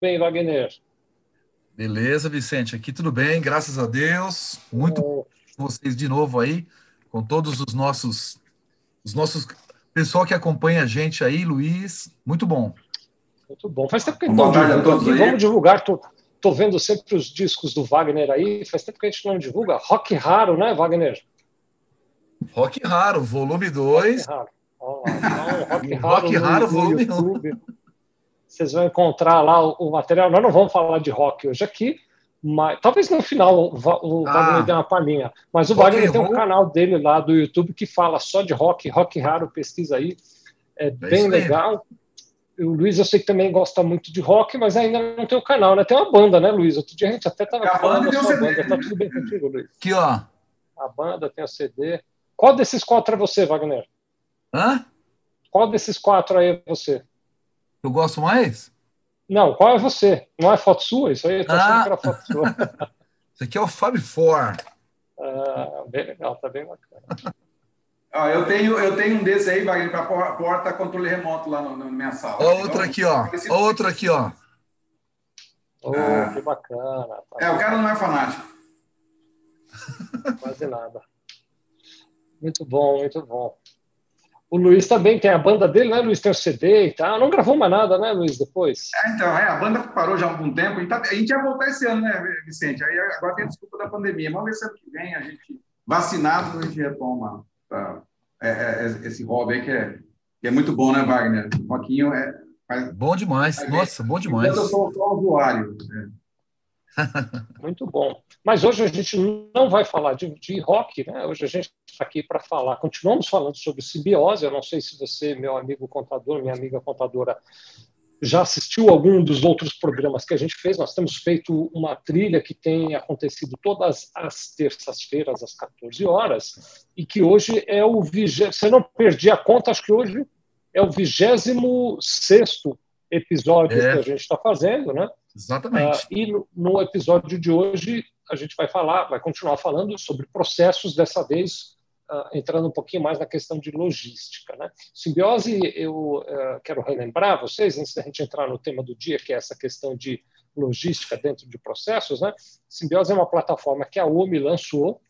bem, Wagner? Beleza, Vicente. Aqui tudo bem, graças a Deus. Muito bom vocês de novo aí, com todos os nossos, os nossos pessoal que acompanha a gente aí, Luiz. Muito bom. Muito bom. Faz tempo que a gente não divulga Vamos divulgar. Tô, tô vendo sempre os discos do Wagner aí. Faz tempo que a gente não divulga. Rock raro, né, Wagner? Rock raro, volume 2. Rock raro. Oh, rock raro, rock raro volume 1. Vocês vão encontrar lá o, o, material. Nós não vamos falar de rock hoje aqui, mas talvez no final o, o ah, Wagner dê uma palhinha. Mas o Wagner tem um canal dele lá do YouTube que fala só de rock, rock raro, pesquisa aí. É, é bem legal. O Luiz, eu sei que também gosta muito de rock, mas ainda não tem o canal, né? Tem uma banda, né, Luiz? Outro dia a gente até estava falando da sua banda. Tá tudo bem contigo, Luiz? Aqui, ó. A banda tem o CD. Qual desses quatro é você, Wagner? Hã? Qual desses quatro aí é você? Eu gosto mais? Não, qual é você? Não é foto sua? Isso aí, eu tô ah. achando que era foto sua. Isso aqui é o Fab Four. Ah, bem legal, tá bem bacana. Ah, eu, tenho, eu tenho um desse aí, Wagner, para porta controle remoto lá na minha sala. Outro aqui, ó. Outro aqui, ó. Oh, ah. Que bacana. Tá é, o cara não é fanático. Quase nada. Muito bom, muito bom. O Luiz também tem a banda dele, né, Luiz? Tem o CD e tal. Não gravou mais nada, né, Luiz, depois? É, então, é, a banda parou já há algum tempo. A gente, tá, a gente ia voltar esse ano, né, Vicente? Aí agora tem a desculpa da pandemia. Vamos ver se ano que vem a gente, vacinado, a gente retoma tá, é, é, esse hobby aí que é, que é muito bom, né, Wagner? O Roquinho é. Faz, bom demais. Nossa, bom demais. Eu sou só usuário. Né? Muito bom. Mas hoje a gente não vai falar de, de rock, né? Hoje a gente está aqui para falar, continuamos falando sobre simbiose. Eu não sei se você, meu amigo contador, minha amiga contadora, já assistiu algum dos outros programas que a gente fez. Nós temos feito uma trilha que tem acontecido todas as terças-feiras, às 14 horas, e que hoje é o vigésimo. Você não perdi a conta, acho que hoje é o vigésimo sexto episódio é. que a gente está fazendo, né? Exatamente. Uh, e no, no, episódio de hoje a gente vai falar, vai continuar falando sobre processos, dessa vez uh, entrando um pouquinho mais na questão de logística. Né? Simbiose, eu uh, quero relembrar vocês, antes da gente entrar no tema do dia, que é essa questão de logística dentro de processos, né? Simbiose é uma plataforma que a OMI lançou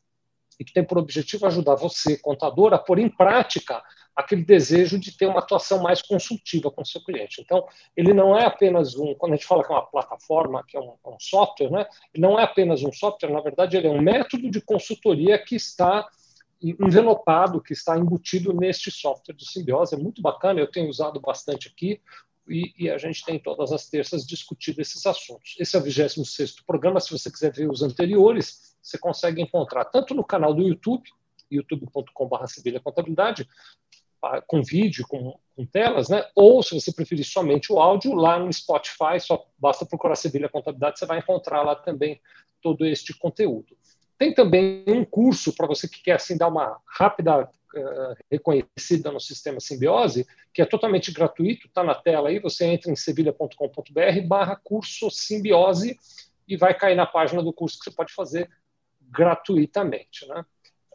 e que tem por objetivo ajudar você, contador, a pôr em prática aquele desejo de ter uma atuação mais consultiva com o seu cliente. Então, ele não é apenas um, quando a gente fala que é uma plataforma, que é um, um software, né? ele não é apenas um software, na verdade, ele é um método de consultoria que está envelopado, que está embutido neste software de simbiose. É muito bacana, eu tenho usado bastante aqui. E, e, a gente tem todas as terças discutido esses assuntos. Esse é o 26 programa. Se você quiser ver os anteriores, você consegue encontrar tanto no canal do YouTube, youtube.com.br Contabilidade, com vídeo, com, com, telas, né? ou se você preferir somente o áudio, lá no Spotify, só basta procurar Sevilha Contabilidade, você vai encontrar lá também todo este conteúdo. Tem também um curso para você que quer assim, dar uma rápida uh, reconhecida no sistema Simbiose, que é totalmente gratuito, está na tela aí, você entra em sevilha.com.br barra curso Simbiose e vai cair na página do curso que você pode fazer gratuitamente. Né?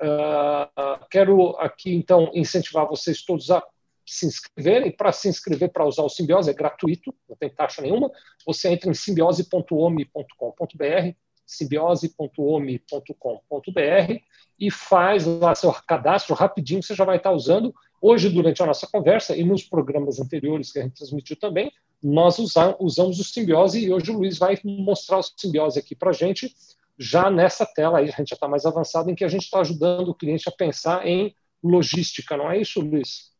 Uh, quero aqui, então, incentivar vocês todos a se inscreverem. Para se inscrever para usar o Simbiose é gratuito, não tem taxa nenhuma. Você entra em simbiose.omi.com.br, simbiose.omi.com.br e faz lá seu cadastro rapidinho, você já vai estar usando. Hoje, durante a nossa conversa e nos programas anteriores que a gente transmitiu também, nós usamos o Simbiose e hoje o Luiz vai mostrar o Simbiose aqui para a gente já nessa tela aí, a gente já está mais avançado, em que a gente está ajudando o cliente a pensar em logística, não é isso, Luiz?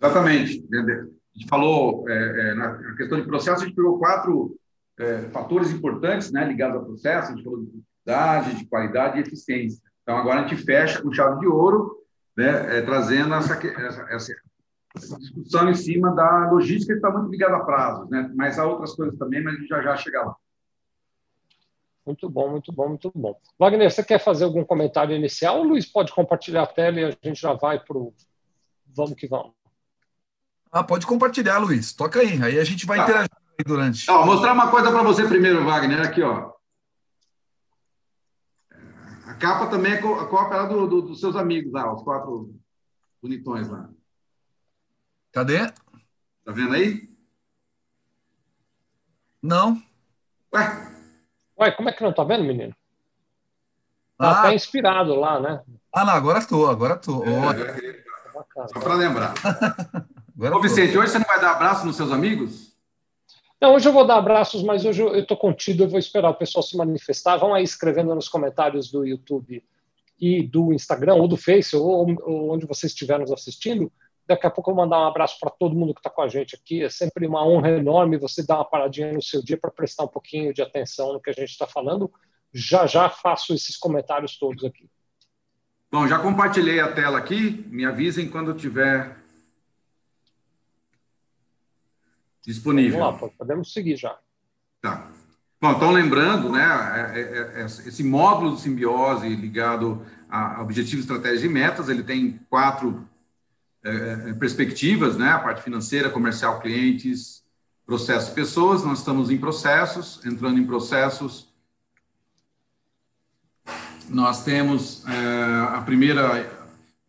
Exatamente. A gente falou é, é, na questão de processo, a gente pegou quatro é, fatores importantes né, ligados ao processo, a gente falou de produtividade, de qualidade e eficiência. Então, agora a gente fecha com chave de ouro, né, é, trazendo essa, essa, essa, discussão em cima da logística que está muito ligada a prazos, né, mas há outras coisas também, mas a gente já já chega lá. Muito bom, muito bom, muito bom. Wagner, você quer fazer algum comentário inicial? O Luiz pode compartilhar a tela e a gente já vai para o vamos que vamos. Ah, pode compartilhar, Luiz. Toca aí. Aí a gente vai tá. interagir durante. Ó, mostrar uma coisa para você primeiro, Wagner. Aqui, ó. A capa também é a cópia do, do, dos seus amigos lá, os quatro bonitões lá. Cadê? Tá vendo aí? Não. Ué? Ué, como é que não tá vendo, menino? Tá, ah, tá inspirado lá, né? Ah, não, agora tô, agora tô. É, Só para lembrar. Ô, Vicente, hoje você não vai dar abraço nos seus amigos? Não, hoje eu vou dar abraços, mas hoje eu estou contido, eu vou esperar o pessoal se manifestar. Vão aí escrevendo nos comentários do YouTube e do Instagram, ou do Face, ou, ou onde você estiver nos assistindo. Daqui a pouco eu vou mandar um abraço para todo mundo que está com a gente aqui. É sempre uma honra enorme você dar uma paradinha no seu dia para prestar um pouquinho de atenção no que a gente está falando. Já já faço esses comentários todos aqui. Bom, já compartilhei a tela aqui. Me avisem quando tiver disponível. Vamos lá, podemos seguir já. Tá. Bom, então lembrando, né, é, é, é, esse módulo de simbiose ligado a objetivos, estratégias e metas, ele tem quatro é, perspectivas, né, a parte financeira, comercial, clientes, processo, pessoas. Nós estamos em processos, entrando em processos. Nós temos a primeira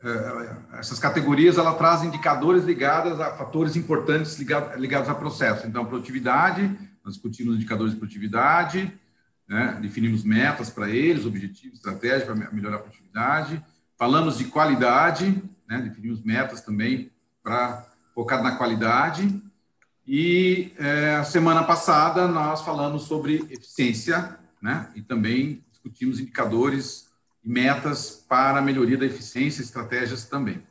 é, essas categorias ela traz indicadores ligados a fatores importantes ligados, ligados a processo. Então, produtividade, nós discutimos indicadores de produtividade, né? definimos metas para eles, objetivos, estratégias para melhorar a produtividade. Falamos de qualidade, né? definimos metas também para focar na qualidade. E é, a semana passada nós falamos sobre eficiência, né? E também discutimos indicadores e metas para a melhoria da eficiência, estratégias também.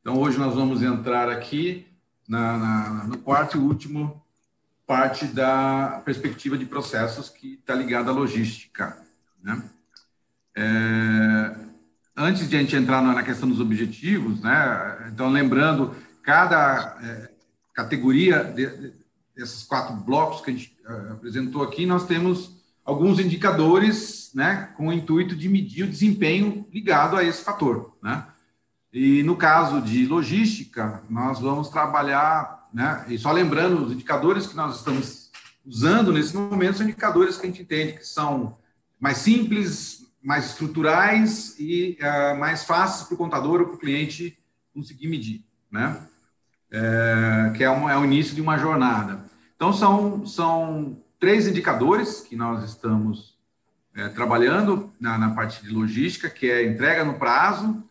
Então, hoje nós vamos entrar aqui na, na, no quarto e último parte da perspectiva de processos que está ligada à logística. Né? É, antes de a gente entrar na questão dos objetivos, né? então, lembrando, cada é, categoria de, de, desses quatro blocos que a gente uh, apresentou aqui, nós temos alguns indicadores né, com o intuito de medir o desempenho ligado a esse fator. Né? E no caso de logística, nós vamos trabalhar, né, e só lembrando, os indicadores que nós estamos usando nesse momento são indicadores que a gente entende que são mais simples, mais estruturais e uh, mais fáceis para o contador ou para o cliente conseguir medir, né? É, que é, um, é o início de uma jornada. Então, são, são três indicadores que nós estamos é, trabalhando na, na, parte de logística, que é entrega no prazo,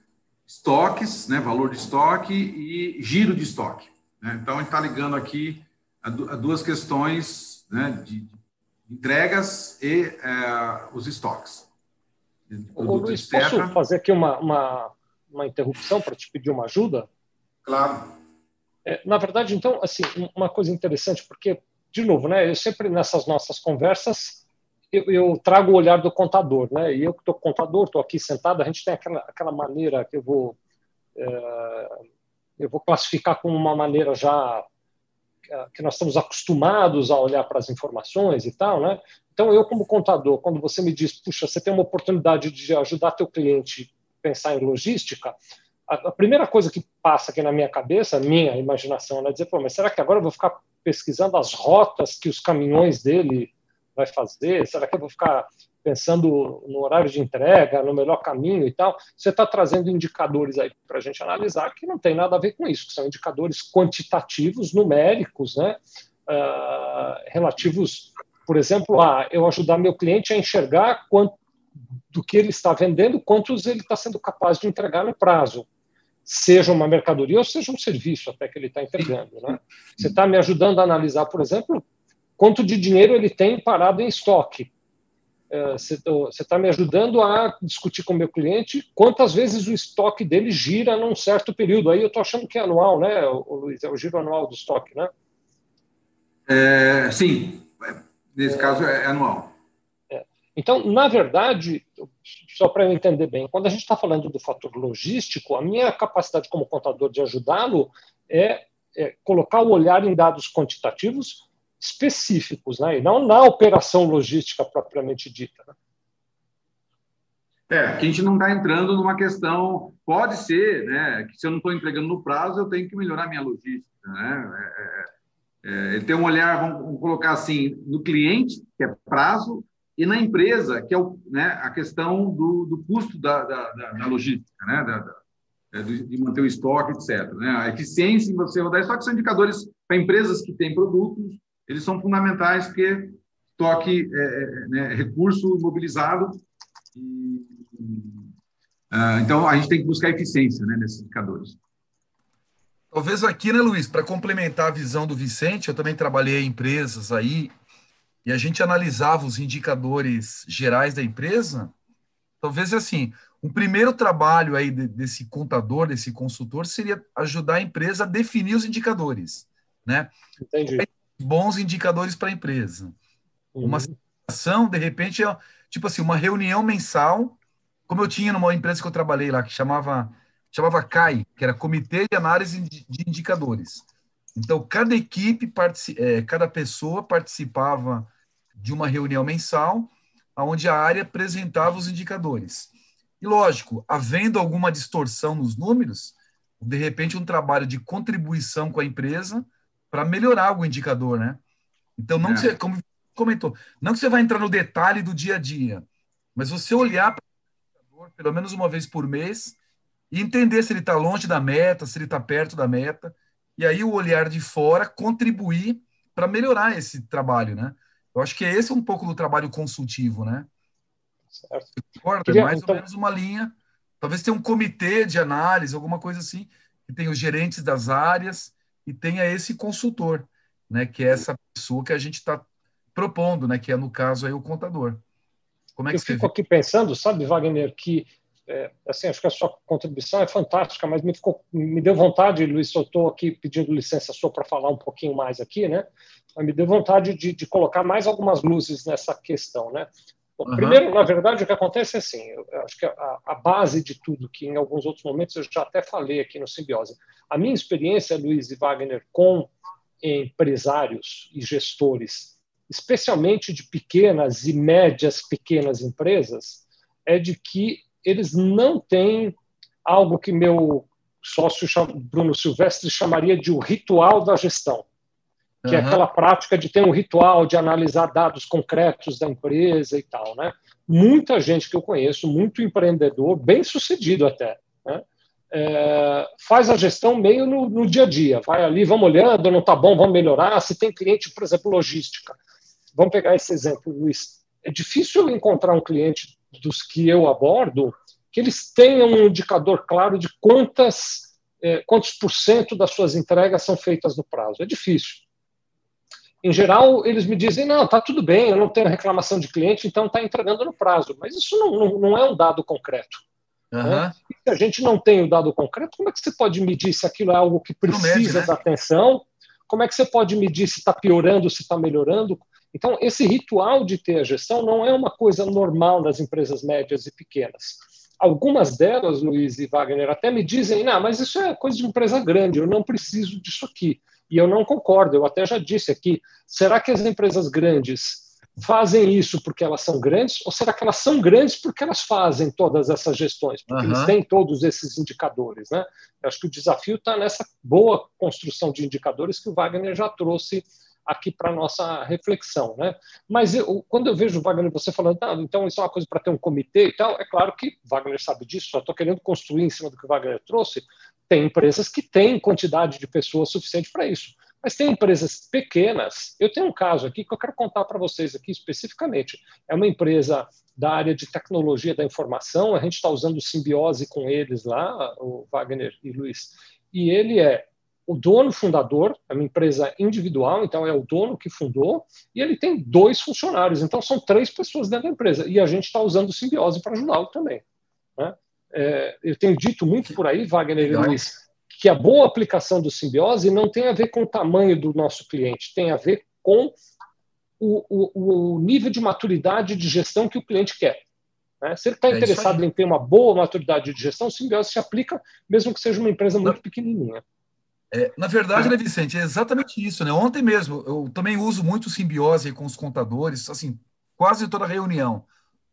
estoques, né, valor de estoque e giro de estoque. Né? Então, a gente está ligando aqui a, a, duas questões né, de, entregas e é, os estoques. Ô, Luiz, posso fazer aqui uma, uma, uma interrupção para te pedir uma ajuda? Claro. É, na verdade, então, assim, uma coisa interessante, porque de novo, né? Eu sempre nessas nossas conversas eu, eu trago o olhar do contador, né? E eu que estou contador, estou aqui sentado, a gente tem aquela, aquela maneira que eu vou é, eu vou classificar como uma maneira já que nós estamos acostumados a olhar para as informações e tal, né? Então eu como contador, quando você me diz, puxa, você tem uma oportunidade de ajudar teu cliente a pensar em logística, a, primeira coisa que passa aqui na minha cabeça, minha imaginação, é dizer, pô, mas será que agora eu vou ficar pesquisando as rotas que os caminhões dele vai fazer? Será que eu vou ficar pensando no horário de entrega, no melhor caminho e tal? Você está trazendo indicadores aí para a gente analisar que não tem nada a ver com isso, que são indicadores quantitativos, numéricos, né? Uh, relativos, por exemplo, a eu ajudar meu cliente a enxergar quanto do que ele está vendendo, quantos ele está sendo capaz de entregar no prazo seja uma mercadoria ou seja um serviço até que ele está entregando. Né? Você está me ajudando a analisar, por exemplo, quanto de dinheiro ele tem parado em estoque. É, você está me ajudando a discutir com o meu cliente quantas vezes o estoque dele gira num certo período. Aí eu estou achando que é anual, né, Luiz? É o giro anual do estoque, né? É, sim, nesse é, caso é anual. É. Então, na verdade, só para eu entender bem, quando a gente está falando do fator logístico, a minha capacidade como contador de ajudá-lo é, é, colocar o olhar em dados quantitativos específicos, né? e não na operação logística propriamente dita. Né? É, que a gente não está entrando numa questão, pode ser, né, que se eu não estou entregando no prazo, eu tenho que melhorar minha logística, né? É, é, é, ter um olhar, vamos, vamos, colocar assim, no cliente, que é prazo, e na empresa, que é o, né, a questão do, do custo da, da, da, logística, né, da, é, de manter o estoque, etc. Né? A eficiência em você rodar estoque são indicadores para empresas que têm produtos, eles são fundamentais porque toque é, é né, recurso mobilizado. E, uh, então, a gente tem que buscar eficiência né, nesses indicadores. Talvez aqui, né, Luiz, para complementar a visão do Vicente, eu também trabalhei em empresas aí e a gente analisava os indicadores gerais da empresa. Talvez assim, um primeiro trabalho aí desse contador, desse consultor, seria ajudar a empresa a definir os indicadores, né? Entendi. Bons indicadores para a empresa. Uhum. Uma situação, de repente, é tipo assim, uma reunião mensal, como eu tinha numa empresa que eu trabalhei lá, que chamava chamava CAI, que era Comitê de Análise de Indicadores. Então, cada equipe, é, cada pessoa participava de uma reunião mensal, onde a área apresentava os indicadores. E, lógico, havendo alguma distorção nos números, de repente, um trabalho de contribuição com a empresa para melhorar o indicador, né? Então, não é. que você, como comentou, não que você vai entrar no detalhe do dia a dia, mas você olhar para o indicador pelo menos uma vez por mês e entender se ele está longe da meta, se ele está perto da meta, e aí o olhar de fora contribuir para melhorar esse trabalho, né? Eu acho que é esse um pouco do trabalho consultivo, né? Certo. Concorda? Queria, Mais então... ou menos uma linha. Talvez tenha um comitê de análise, alguma coisa assim, que tem os gerentes das áreas e tenha esse consultor, né? Que é essa pessoa que a gente está propondo, né? Que é, no caso, aí o contador. Como é que Eu fico vê? aqui pensando, sabe, Wagner, que é, assim, acho que a sua contribuição é fantástica, mas me, ficou, me deu vontade, Luiz, eu estou aqui pedindo licença sua para falar um pouquinho mais aqui, né? Mas me deu vontade de, de colocar mais algumas luzes nessa questão, né? Bom, uhum. Primeiro, na verdade, o que acontece é assim, eu acho que a, a, base de tudo, que em alguns outros momentos eu já até falei aqui no Simbiose, a minha experiência, Luiz e Wagner, com empresários e gestores, especialmente de pequenas e médias pequenas empresas, é de que eles não têm algo que meu sócio Bruno Silvestre chamaria de o ritual da gestão, que uhum. é aquela prática de ter um ritual de analisar dados concretos da empresa e tal, né? Muita gente que eu conheço, muito empreendedor, bem sucedido até, né? É, faz a gestão meio no, no, dia a dia, vai ali, vamos olhando, não está bom, vamos melhorar. Se tem cliente, por exemplo, logística, vamos pegar esse exemplo, Luiz. É difícil encontrar um cliente dos que eu abordo, que eles tenham um indicador claro de quantas, é, quantos por cento das suas entregas são feitas no prazo. É difícil. Em geral, eles me dizem: não, está tudo bem, eu não tenho reclamação de cliente, então está entregando no prazo. Mas isso não, não, não é um dado concreto. Uhum. Né? Se a gente não tem o dado concreto, como é que você pode medir se aquilo é algo que precisa mede, né? da atenção? Como é que você pode medir se está piorando, se está melhorando? Então, esse ritual de ter a gestão não é uma coisa normal nas empresas médias e pequenas. Algumas delas, Luiz e Wagner, até me dizem: não, mas isso é coisa de empresa grande, eu não preciso disso aqui. E eu não concordo, eu até já disse aqui: será que as empresas grandes fazem isso porque elas são grandes, ou será que elas são grandes porque elas fazem todas essas gestões, porque uhum. eles têm todos esses indicadores? Né? Eu acho que o desafio está nessa boa construção de indicadores que o Wagner já trouxe aqui para nossa reflexão, né? Mas eu, quando eu vejo Wagner você falando, ah, então isso é uma coisa para ter um comitê e tal, é claro que Wagner sabe disso. Só estou querendo construir em cima do que o Wagner trouxe. Tem empresas que têm quantidade de pessoas suficiente para isso, mas tem empresas pequenas. Eu tenho um caso aqui que eu quero contar para vocês aqui especificamente. É uma empresa da área de tecnologia da informação. A gente está usando simbiose com eles lá, o Wagner e Luiz. E ele é o dono fundador, é uma empresa individual, então é o dono que fundou, e ele tem dois funcionários, então são três pessoas dentro da empresa, e a gente está usando simbiose para ajudá-lo também. Né? É, eu tenho dito muito por aí, Wagner e Luiz, que a boa aplicação do simbiose não tem a ver com o tamanho do nosso cliente, tem a ver com o, o, o nível de maturidade de gestão que o cliente quer. Né? Se ele está é interessado em ter uma boa maturidade de gestão, o simbiose se aplica, mesmo que seja uma empresa muito pequenininha. É, na verdade, né, Vicente, é exatamente isso, né? Ontem mesmo, eu também uso muito simbiose com os contadores, assim, quase toda reunião.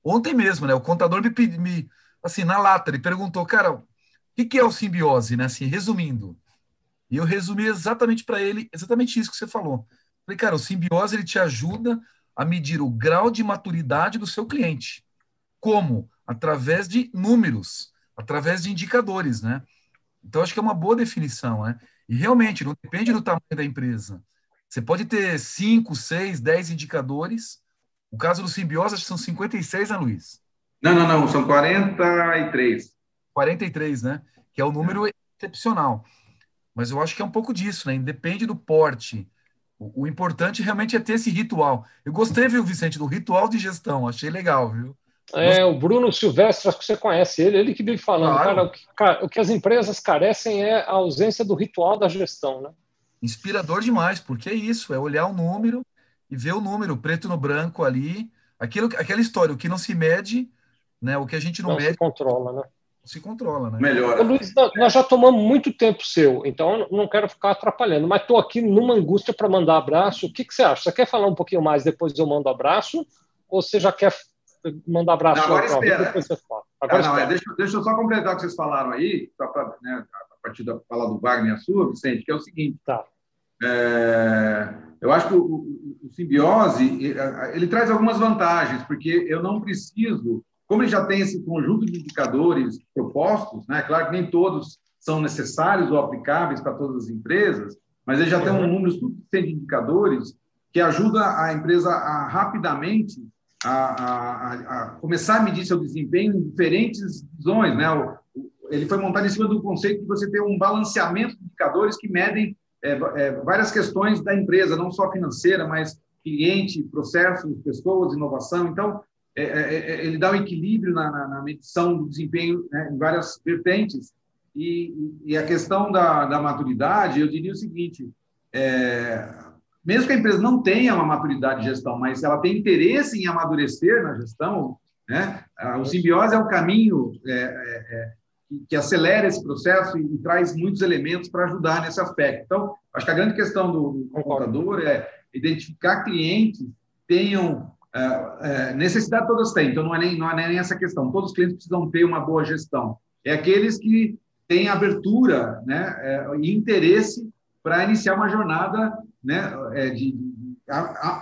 Ontem mesmo, né? O contador me, me assim, na lata, ele perguntou, cara, o que, que é o simbiose, né? Assim, resumindo. E eu resumi exatamente para ele, exatamente isso que você falou. Falei, cara, o simbiose ele te ajuda a medir o grau de maturidade do seu cliente. Como? Através de números, através de indicadores, né? Então, acho que é uma boa definição, né? E realmente, não depende do tamanho da empresa. Você pode ter 5, 6, 10 indicadores. O caso do simbiose, acho que são 56, né, Luiz? Não, não, não, são 43. 43, né? Que é o número é. excepcional. Mas eu acho que é um pouco disso, né? Independe do porte. O, o, importante realmente é ter esse ritual. Eu gostei, viu, Vicente, do ritual de gestão. Achei legal, viu? É, o Bruno Silvestre, acho que você conhece ele, ele que vive falando, claro. cara, o que, cara, o que as empresas carecem é a ausência do ritual da gestão, né? Inspirador demais, porque é isso, é olhar o número e ver o número preto no branco ali, aquilo, aquela história, o que não se mede, né, o que a gente não, não mede... se controla, né? Se controla, né? Melhor. Luiz, nós já tomamos muito tempo seu, então não quero ficar atrapalhando, mas estou aqui numa angústia para mandar abraço. O que, que você acha? Você quer falar um pouquinho mais depois eu mando abraço? Ou você já quer mandar abraço? Não, agora espera. Depois você fala. Agora ah, não, é, deixa, deixa, eu só completar o que vocês falaram aí, pra, né, a partir da fala do Wagner e a sua, Vicente, que é o seguinte. Tá. É, eu acho que o, o, o, simbiose ele traz algumas vantagens, porque eu não preciso, como ele já tem esse conjunto de indicadores propostos, né? Claro que nem todos são necessários ou aplicáveis para todas as empresas, mas ele já tem um uhum. número suficiente de indicadores que ajuda a empresa a rapidamente a, a, a, começar a medir seu desempenho em diferentes visões, né? Ele foi montado em cima do conceito de você ter um balanceamento de indicadores que medem é, é, várias questões da empresa, não só financeira, mas cliente, processos, pessoas, inovação. Então, é, é, é, ele dá um equilíbrio na, na, na medição do desempenho né, em várias vertentes. E, e, a questão da, da maturidade, eu diria o seguinte: é, mesmo que a empresa não tenha uma maturidade de gestão, mas ela tem interesse em amadurecer na gestão, né, o simbiose é o caminho que, acelera esse processo e, e traz muitos elementos para ajudar nesse aspecto. Então, acho que a grande questão do, do contador é identificar clientes que tenham é, é, necessidade todas têm, então não é, nem, não é nem essa questão. Todos os clientes precisam ter uma boa gestão. É aqueles que têm abertura né, é, e interesse para iniciar uma jornada né, é, de, de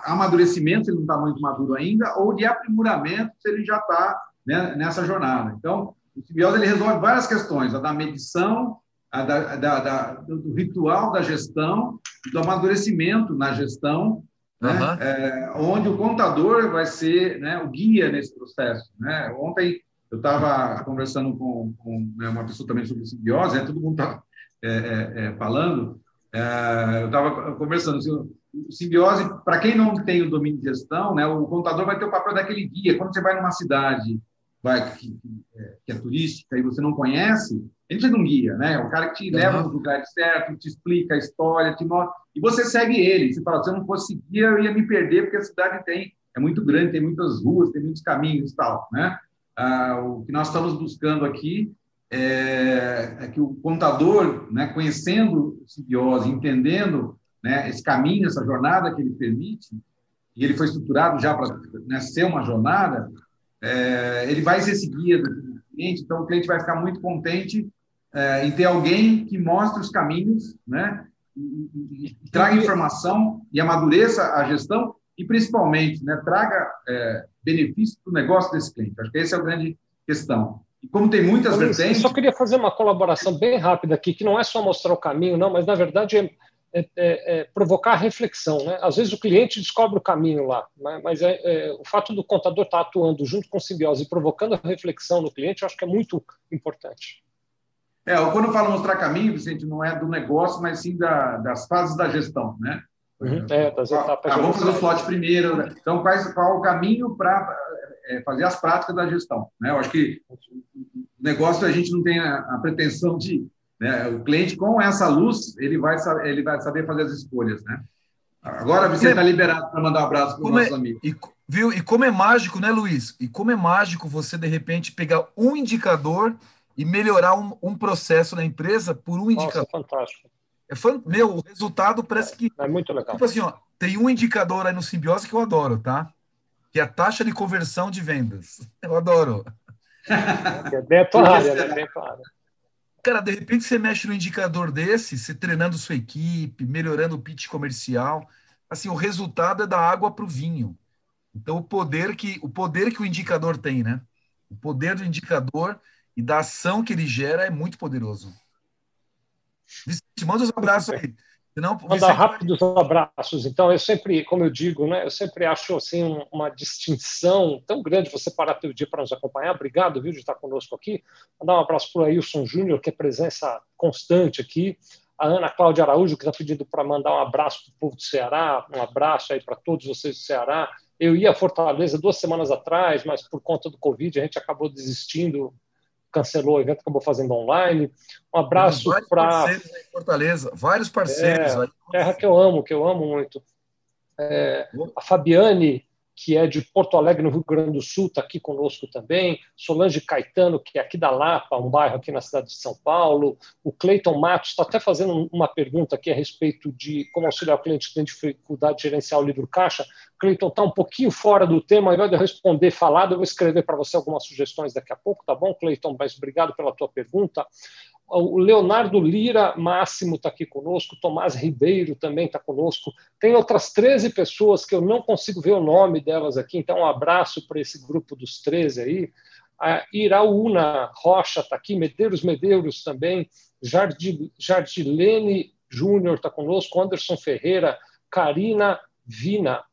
amadurecimento, se ele não está muito maduro ainda, ou de aprimoramento, se ele já está né, nessa jornada. Então, o simbiose ele resolve várias questões, a da medição, a da, da, da, do ritual da gestão, do amadurecimento na gestão, né? Uhum. É, onde o contador vai ser né, o guia nesse processo. Né? Ontem eu estava conversando com, com né, uma pessoa também sobre simbiose, né? todo mundo está é, é, é, falando, eu estava conversando, assim, o simbiose, para quem não tem o domínio de gestão, né, o contador vai ter o papel daquele guia. Quando você vai numa cidade vai, que, que, é turística e você não conhece, ele precisa de um guia, né? O cara que te leva uhum. nos lugares certos, te explica a história, te mostra, e você segue ele. Você fala, se eu não fosse guia, eu ia me perder, porque a cidade tem, é muito grande, tem muitas ruas, tem muitos caminhos e tal, né? Ah, o que nós estamos buscando aqui é, é que o contador, né, conhecendo simbiose, entendendo né, esse caminho, essa jornada que ele permite, e ele foi estruturado já para né, ser uma jornada, é, ele vai ser seguido do cliente, então o cliente vai ficar muito contente é, em ter alguém que mostre os caminhos, né? E, e, e traga informação e amadureça a gestão e, principalmente, né, traga é, benefício para o negócio desse cliente. Acho que essa é a grande questão. E como tem muitas vertentes... Eu só queria fazer uma colaboração bem rápida aqui, que não é só mostrar o caminho, não, mas, na verdade, é é, é, é, provocar reflexão. Né? Às vezes o cliente descobre o caminho lá, né? mas é, é o fato do contador estar tá atuando junto com o simbiose e provocando a reflexão no cliente, eu acho que é muito importante. É, quando eu falo mostrar caminho, Vicente, não é do negócio, mas sim da, das fases da gestão, né? Uhum, é, das etapas. Ah, vamos fazer o slot primeiro. Né? Então, quais, qual o caminho para é, fazer as práticas da gestão? Né? Eu acho que o negócio a gente não tem a, a pretensão de né? O cliente, com essa luz, ele vai, ele vai saber fazer as escolhas. Né? Agora você está liberado para mandar um abraço para os nossos é, amigos. E, viu? e como é mágico, né, Luiz? E como é mágico você, de repente, pegar um indicador e melhorar um, um processo na empresa por um indicador. Nossa, fantástico. É fan... Meu, o resultado parece que. É muito legal. Tipo assim, ó, tem um indicador aí no Simbiose que eu adoro, tá? Que é a taxa de conversão de vendas. Eu adoro. É bem a tua área, né? Bem a tua área. Cara, de repente você mexe no indicador desse, você treinando sua equipe, melhorando o pitch comercial, assim, o resultado é da água para o vinho. Então, o poder que o poder que o indicador tem, né? O poder do indicador e da ação que ele gera é muito poderoso. Vicente, manda os abraços aí. Não, mandar rápidos abraços. Então, eu sempre, como eu digo, né, eu sempre acho assim uma distinção tão grande você parar teu dia para nos acompanhar. Obrigado, viu, de estar conosco aqui. Mandar um abraço para o Ailson Júnior, que é presença constante aqui. A Ana Cláudia Araújo, que está pedindo para mandar um abraço para o povo do Ceará, um abraço aí para todos vocês do Ceará. Eu ia a Fortaleza duas semanas atrás, mas por conta do Covid a gente acabou desistindo cancelou o evento, acabou fazendo online. Um abraço para. Fortaleza, vários parceiros. É, terra que eu amo, que eu amo muito. É, a Fabiane que é de Porto Alegre, no Rio Grande do Sul, está aqui conosco também. Solange Caetano, que é aqui da Lapa, um bairro aqui na cidade de São Paulo. O Cleiton Matos está até fazendo uma pergunta aqui a respeito de como auxiliar o cliente que tem dificuldade de gerenciar o livro caixa. Cleiton está um pouquinho fora do tema, ao invés de eu responder falado, eu vou escrever para você algumas sugestões daqui a pouco, tá bom, Cleiton? Mas obrigado pela tua pergunta. O Leonardo Lira Máximo está aqui conosco, Tomás Ribeiro também está conosco. Tem outras 13 pessoas que eu não consigo ver o nome delas aqui, então um abraço para esse grupo dos 13 aí. A Iraúna Rocha está aqui, Medeiros Medeiros também, Jardilene Júnior está conosco, Anderson Ferreira, Karina Vina,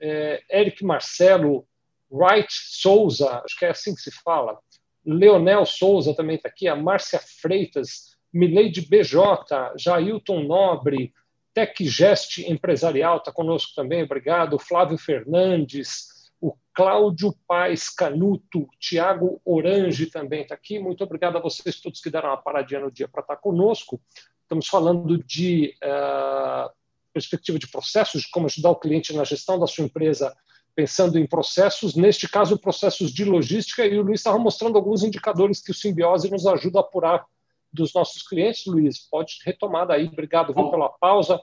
é, Eric Marcelo, Wright Souza, acho que é assim que se fala, Leonel Souza também está aqui, a Márcia Freitas, Mileide BJ, Jailton Nobre, TecGest Empresarial está conosco também, obrigado. Flávio Fernandes, o Cláudio Paes Canuto, Tiago Orange também está aqui. Muito obrigado a vocês todos que deram uma paradinha no dia para estar conosco. Estamos falando de uh, perspectiva de processos, de como ajudar o cliente na gestão da sua empresa pensando em processos, neste caso, processos de logística, e o Luiz estava mostrando alguns indicadores que o Simbiose nos ajuda a apurar dos nossos clientes. Luiz, pode retomar daí. Obrigado viu, pela pausa.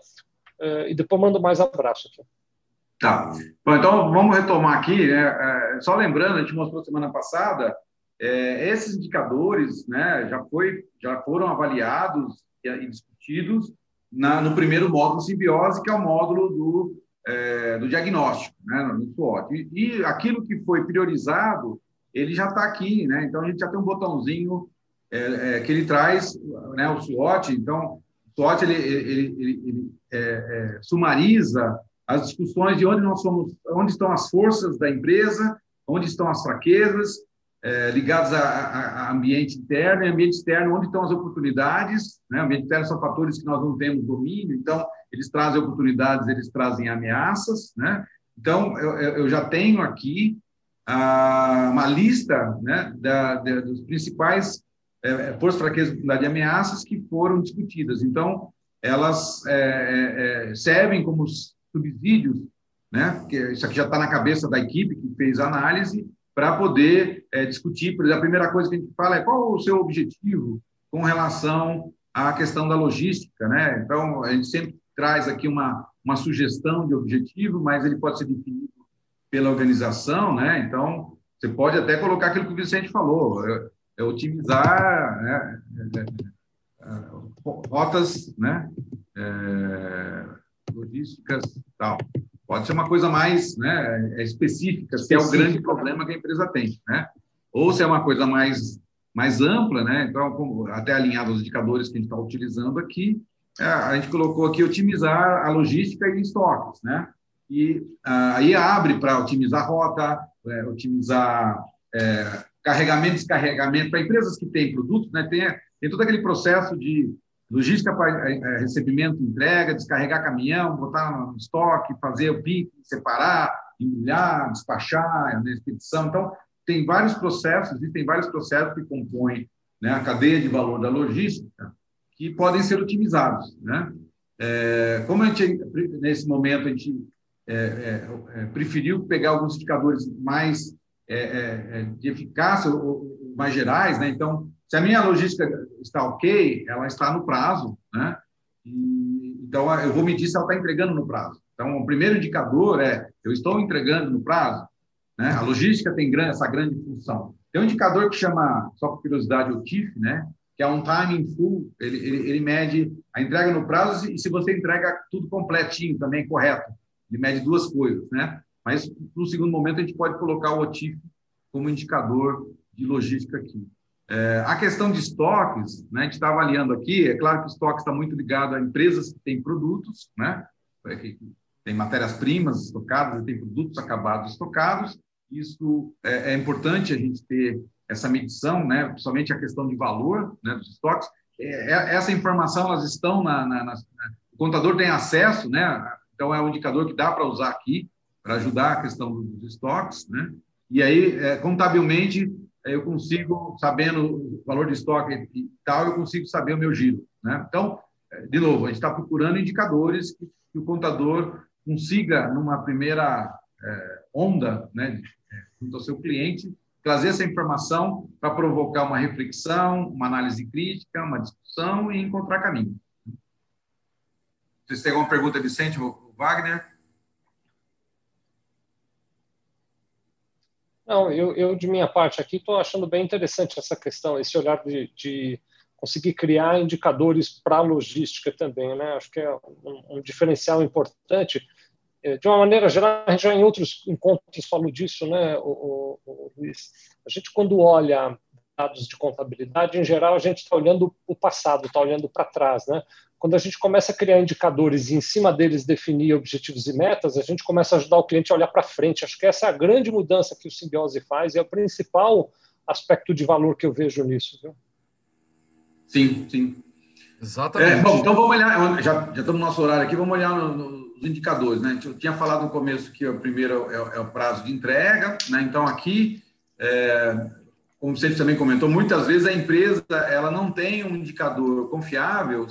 Uh, e depois mando mais abraço aqui. Tá. Bom, então vamos retomar aqui. Né? É, só lembrando, a gente mostrou semana passada, é, esses indicadores né, já, foi, já foram avaliados e discutidos na, no primeiro módulo simbiose, que é o módulo do é, do diagnóstico, né, no SWOT. E, e, aquilo que foi priorizado, ele já está aqui, né? Então a gente já tem um botãozinho é, é, que ele traz, né, o SWOT. Então, o SWOT ele, ele, ele, ele é, é, sumariza as discussões de onde nós somos, onde estão as forças da empresa, onde estão as fraquezas, é, ligados a, a, a, ambiente interno e ambiente externo, onde estão as oportunidades. Né? Ambiente interno são fatores que nós não temos domínio, então eles trazem oportunidades, eles trazem ameaças. Né? Então, eu, eu já tenho aqui ah, uma lista né, da, da, dos principais é, forças, fraquezas, e ameaças que foram discutidas. Então, elas é, é, é servem como subsídios, né? Porque isso aqui já está na cabeça da equipe que fez a análise, para poder é, discutir. Por exemplo, a primeira coisa que a gente fala é qual o seu objetivo com relação à questão da logística, né? Então, a gente sempre traz aqui uma, uma sugestão de objetivo, mas ele pode ser definido pela organização, né? Então, você pode até colocar aquilo que o Vicente falou, é, é otimizar né? É, é, é rotas, né? É, logísticas, tal. Pode ser uma coisa mais né, é específica, se é o grande problema que a empresa tem, né? Ou se é uma coisa mais, mais ampla, né? Então, até alinhado aos indicadores que a gente está utilizando aqui, é, a gente colocou aqui otimizar a logística e estoques, né? E ah, aí abre para otimizar rota, é, otimizar é, carregamento e descarregamento para empresas que têm produtos, né? Tem, tem todo aquele processo de logística para é, é, recebimento, entrega, descarregar caminhão, botar no estoque, fazer o pick, separar, embrulhar, despachar, na expedição. Então, tem vários processos, existem vários processos que compõem né, a cadeia de valor da logística que podem ser otimizados. Né? É, como a gente, nesse momento, a gente é, é, é preferiu pegar alguns indicadores mais de eficácia, ou, mais gerais, né? então, se a minha logística está ok, ela está no prazo, né? E, então, eu vou medir se ela está entregando no prazo. Então, o primeiro indicador é, eu estou entregando no prazo? Né? A logística tem essa grande função. Tem um indicador que chama, só por curiosidade, o TIF, né? que é um timing full, ele, ele, ele, mede a entrega no prazo e se você entrega tudo completinho também, correto. Ele mede duas coisas, né? Mas, no segundo momento, a gente pode colocar o OTIF como indicador de logística aqui. É, a questão de estoques, né, a gente está avaliando aqui, é claro que o estoque está muito ligado a empresas que têm produtos, né, que tem matérias-primas estocadas e tem produtos acabados estocados. Isso é, é, importante a gente ter essa medição, né, principalmente a questão de valor né, dos estoques. É, é essa informação, elas estão na, na, na, O contador tem acesso, né, então é um indicador que dá para usar aqui para ajudar a questão dos estoques, né? E aí, é, contabilmente, eu consigo, sabendo o valor de estoque e tal, eu consigo saber o meu giro. Né? Então, é, de novo, a gente está procurando indicadores que, que, o contador consiga, numa primeira é, onda, né, é, junto ao seu cliente, trazer essa informação para provocar uma reflexão, uma análise crítica, uma discussão e encontrar caminho. Vocês têm alguma pergunta, Vicente, ou Wagner? Não, eu, eu de minha parte aqui estou achando bem interessante essa questão, esse olhar de, de conseguir criar indicadores para a logística também, né? Acho que é um, um, diferencial importante. É, de uma maneira geral, a gente já em outros encontros falou disso, né, o, o, Luiz? A gente quando olha dados de contabilidade, em geral, a gente está olhando o passado, está olhando para trás, né? Quando a gente começa a criar indicadores e em cima deles definir objetivos e metas, a gente começa a ajudar o cliente a olhar para frente. Acho que essa é a grande mudança que o Simbiose faz e é o principal aspecto de valor que eu vejo nisso. Viu? Sim, sim. Exatamente. É, bom, então vamos olhar, já, já estamos no nosso horário aqui, vamos olhar no, no, nos indicadores. Né? Eu tinha falado no começo que o primeiro é, é o prazo de entrega, né? então aqui, é, como você também comentou, muitas vezes a empresa ela não tem um indicador confiável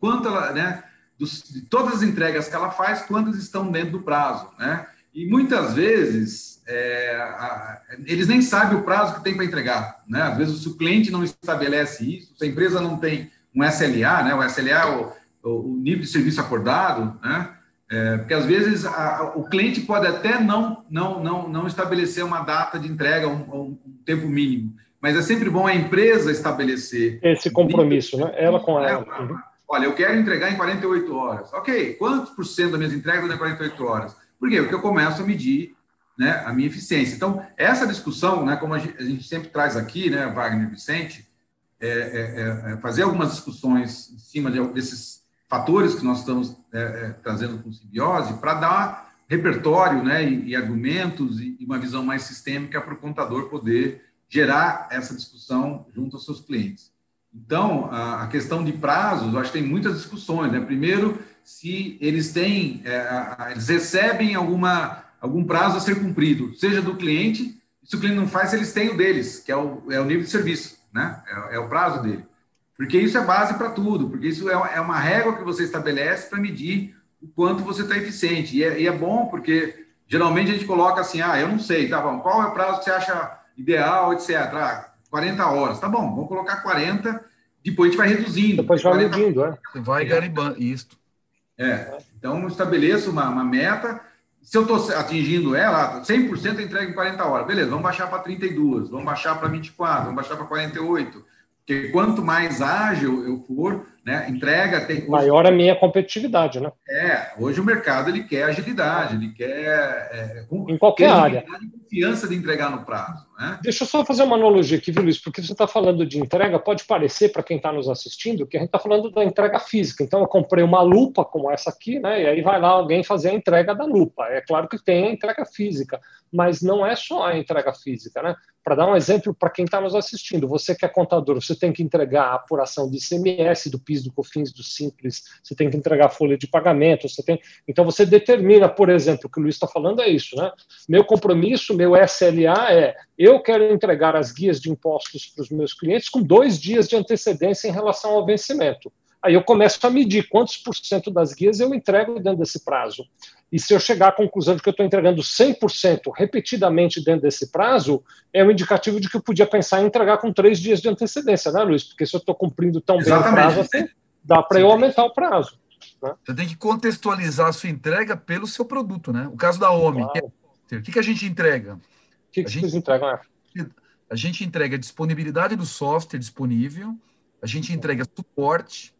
quanto ela, né, dos, de todas as entregas que ela faz, quantas estão dentro do prazo, né? E muitas vezes é, a, eles nem sabem o prazo que tem para entregar, né? Às vezes se o cliente não estabelece isso, se a empresa não tem um SLA, né? O SLA é o, o nível de serviço acordado, né? É, porque às vezes a, o cliente pode até não, não, não, não estabelecer uma data de entrega, um, um tempo mínimo, mas é sempre bom a empresa estabelecer esse compromisso, né? Ela com ela. Uhum. Olha, eu quero entregar em 48 horas. Ok, quantos por cento das minhas entregas em 48 horas? Por quê? Porque eu começo a medir né, a minha eficiência. Então, essa discussão, né, como a gente, sempre traz aqui, né, Wagner e Vicente, é, é, é fazer algumas discussões em cima de, desses fatores que nós estamos é, é, trazendo com simbiose para dar repertório né, e, e argumentos e, e uma visão mais sistêmica para o contador poder gerar essa discussão junto aos seus clientes. Então, a, questão de prazos, eu acho que tem muitas discussões. Né? Primeiro, se eles têm, é, eles recebem alguma, algum prazo a ser cumprido, seja do cliente, se o cliente não faz, eles têm o deles, que é o, é o nível de serviço, né? É, é o prazo dele. Porque isso é base para tudo, porque isso é, é uma régua que você estabelece para medir o quanto você está eficiente. E é, e é, bom porque geralmente a gente coloca assim, ah, eu não sei, tá bom, qual é o prazo que você acha ideal, etc. Ah, 40 horas. Tá bom, vamos colocar 40, depois a gente vai reduzindo. Depois vai 40... medindo, é. Vai garimbando, isso. É, então estabeleço uma, uma meta. Se eu estou atingindo ela, 100% entrega em 40 horas. Beleza, vamos baixar para 32, vamos baixar para 24, vamos baixar para 48. Porque quanto mais ágil eu for, né, entrega tem maior a minha competitividade, né? É, hoje o mercado ele quer agilidade, ele quer é, em qualquer área, confiança de entregar no prazo. Né? Deixa eu só fazer uma analogia aqui, viu, Luiz? Porque você está falando de entrega, pode parecer para quem está nos assistindo que a gente está falando da entrega física. Então eu comprei uma lupa como essa aqui, né? E aí vai lá alguém fazer a entrega da lupa. É claro que tem a entrega física, mas não é só a entrega física, né? Para dar um exemplo para quem está nos assistindo, você que é contador, você tem que entregar a apuração do ICMS, do PIS, do COFINS, do Simples, você tem que entregar a folha de pagamento, você tem. Então você determina, por exemplo, o que o Luiz está falando é isso, né? Meu compromisso, meu SLA é eu quero entregar as guias de impostos para os meus clientes com dois dias de antecedência em relação ao vencimento. Aí eu começo a medir quantos por cento das guias eu entrego dentro desse prazo. E se eu chegar à conclusão de que eu estou entregando 100% repetidamente dentro desse prazo, é um indicativo de que eu podia pensar em entregar com três dias de antecedência, né, Luiz? Porque se eu estou cumprindo tão Exatamente. bem o prazo assim, dá para eu aumentar o prazo. Né? Você tem que contextualizar a sua entrega pelo seu produto, né? O caso da OMI, claro. o que, que a gente entrega? O que, que a vocês gente, entregam? Né? A gente entrega disponibilidade do software disponível, a gente entrega suporte,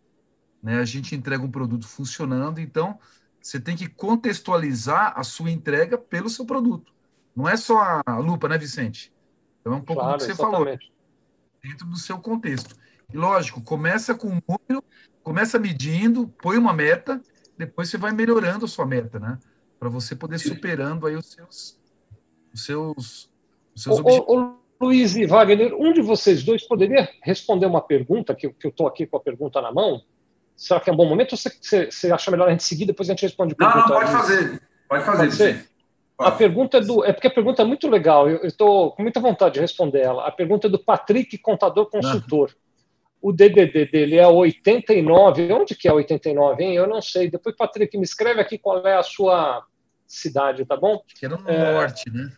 né? A gente entrega um produto funcionando, então você tem que contextualizar a sua entrega pelo seu produto. Não é só a lupa, né, Vicente? Então é um pouco claro, do que você exatamente. falou. dentro do seu contexto. E lógico, começa com um número, começa medindo, põe uma meta, depois você vai melhorando a sua meta, né? Para você poder superando aí os seus, os seus, os seus ô, objetivos. Ô, ô, Luiz e Wagner, um de vocês dois poderia responder uma pergunta, que, que eu estou aqui com a pergunta na mão? Será que é um bom momento ou você, você, você acha melhor a gente seguir, depois a gente responde Não, não, pode fazer. Pode fazer. Pode ser? A pergunta é do. É porque a pergunta é muito legal, eu estou com muita vontade de responder ela. A pergunta é do Patrick, contador consultor. O DDD dele é 89. Onde que é 89, hein? Eu não sei. Depois, Patrick, me escreve aqui qual é a sua cidade, tá bom? Acho que era no é, norte, né?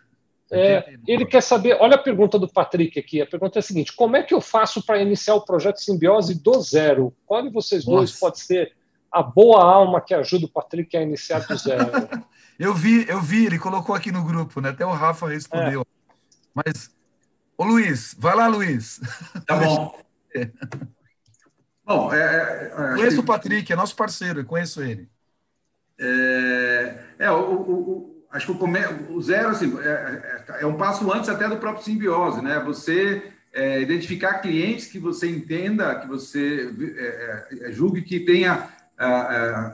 É, ele quer saber. Olha a pergunta do Patrick aqui. A pergunta é a seguinte: como é que eu faço para iniciar o projeto Simbiose do zero? Qual de vocês Nossa. dois pode ser a boa alma que ajuda o Patrick a iniciar do zero? Eu vi, eu vi, ele colocou aqui no grupo, né? Até o Rafa respondeu. É. Mas, ô Luiz, vai lá, Luiz. Tá bom. bom, é, é, conheço que... o Patrick, é nosso parceiro, eu conheço ele. É, é o, o, o, acho que o, come... o zero assim, é, é, é, um passo antes até do próprio simbiose, né? Você é, identificar clientes que você entenda, que você julgue que tenha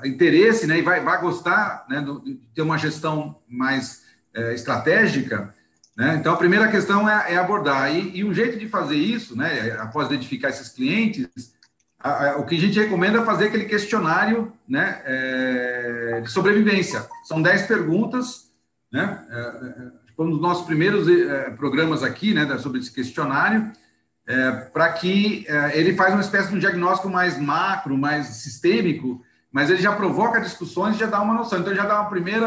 interesse né, e vai, vai gostar né, de ter uma gestão mais estratégica. Né? Então, a primeira questão é, é abordar. E, e, um jeito de fazer isso, né, após identificar esses clientes, o que a gente recomenda é fazer aquele questionário né, é, de sobrevivência. São 10 perguntas, né? Foi um dos nossos primeiros programas aqui, né, sobre esse questionário é, para que é, ele faz uma espécie de um diagnóstico mais macro, mais sistêmico, mas ele já provoca discussões e já dá uma noção. Então, já dá um primeiro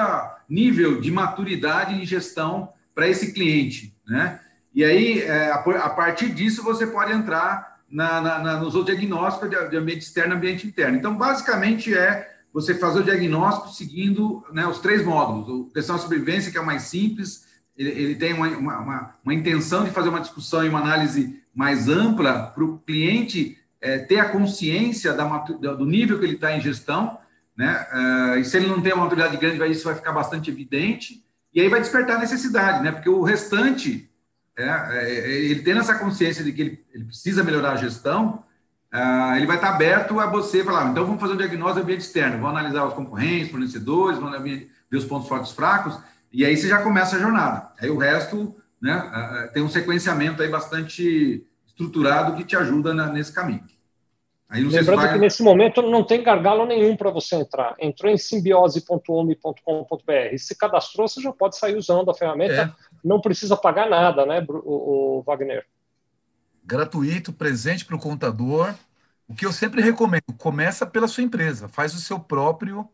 nível de maturidade em gestão para esse cliente. Né? E aí, é, a partir disso, você pode entrar na, na, na, diagnósticos de, de ambiente externo e ambiente interno. Então, basicamente, é você fazer o diagnóstico seguindo né, os três módulos. O questão da sobrevivência, que é o mais simples, ele, ele tem uma, uma, uma, intenção de fazer uma discussão e uma análise mais ampla para o cliente é, ter a consciência da, do nível que ele está em gestão, né? Uh, e se ele não tem uma maturidade grande, isso vai ficar bastante evidente, e aí vai despertar a necessidade, né? Porque o restante, é, é, ele tendo essa consciência de que ele, ele precisa melhorar a gestão, uh, ele vai estar aberto a você falar, então vamos fazer um diagnóstico do ambiente externo, vamos analisar os concorrentes, fornecedores, vamos ver os pontos fortes e fracos, e aí você já começa a jornada. Aí o resto né, tem um sequenciamento aí bastante estruturado que te ajuda na, nesse caminho. Lembrando vai... que nesse momento não tem gargalo nenhum para você entrar. Entrou em simbiose.ome.com.br. Se cadastrou, você já pode sair usando a ferramenta. É. Não precisa pagar nada, né, o, o Wagner? Gratuito, presente para o contador. O que eu sempre recomendo, começa pela sua empresa, faz o seu próprio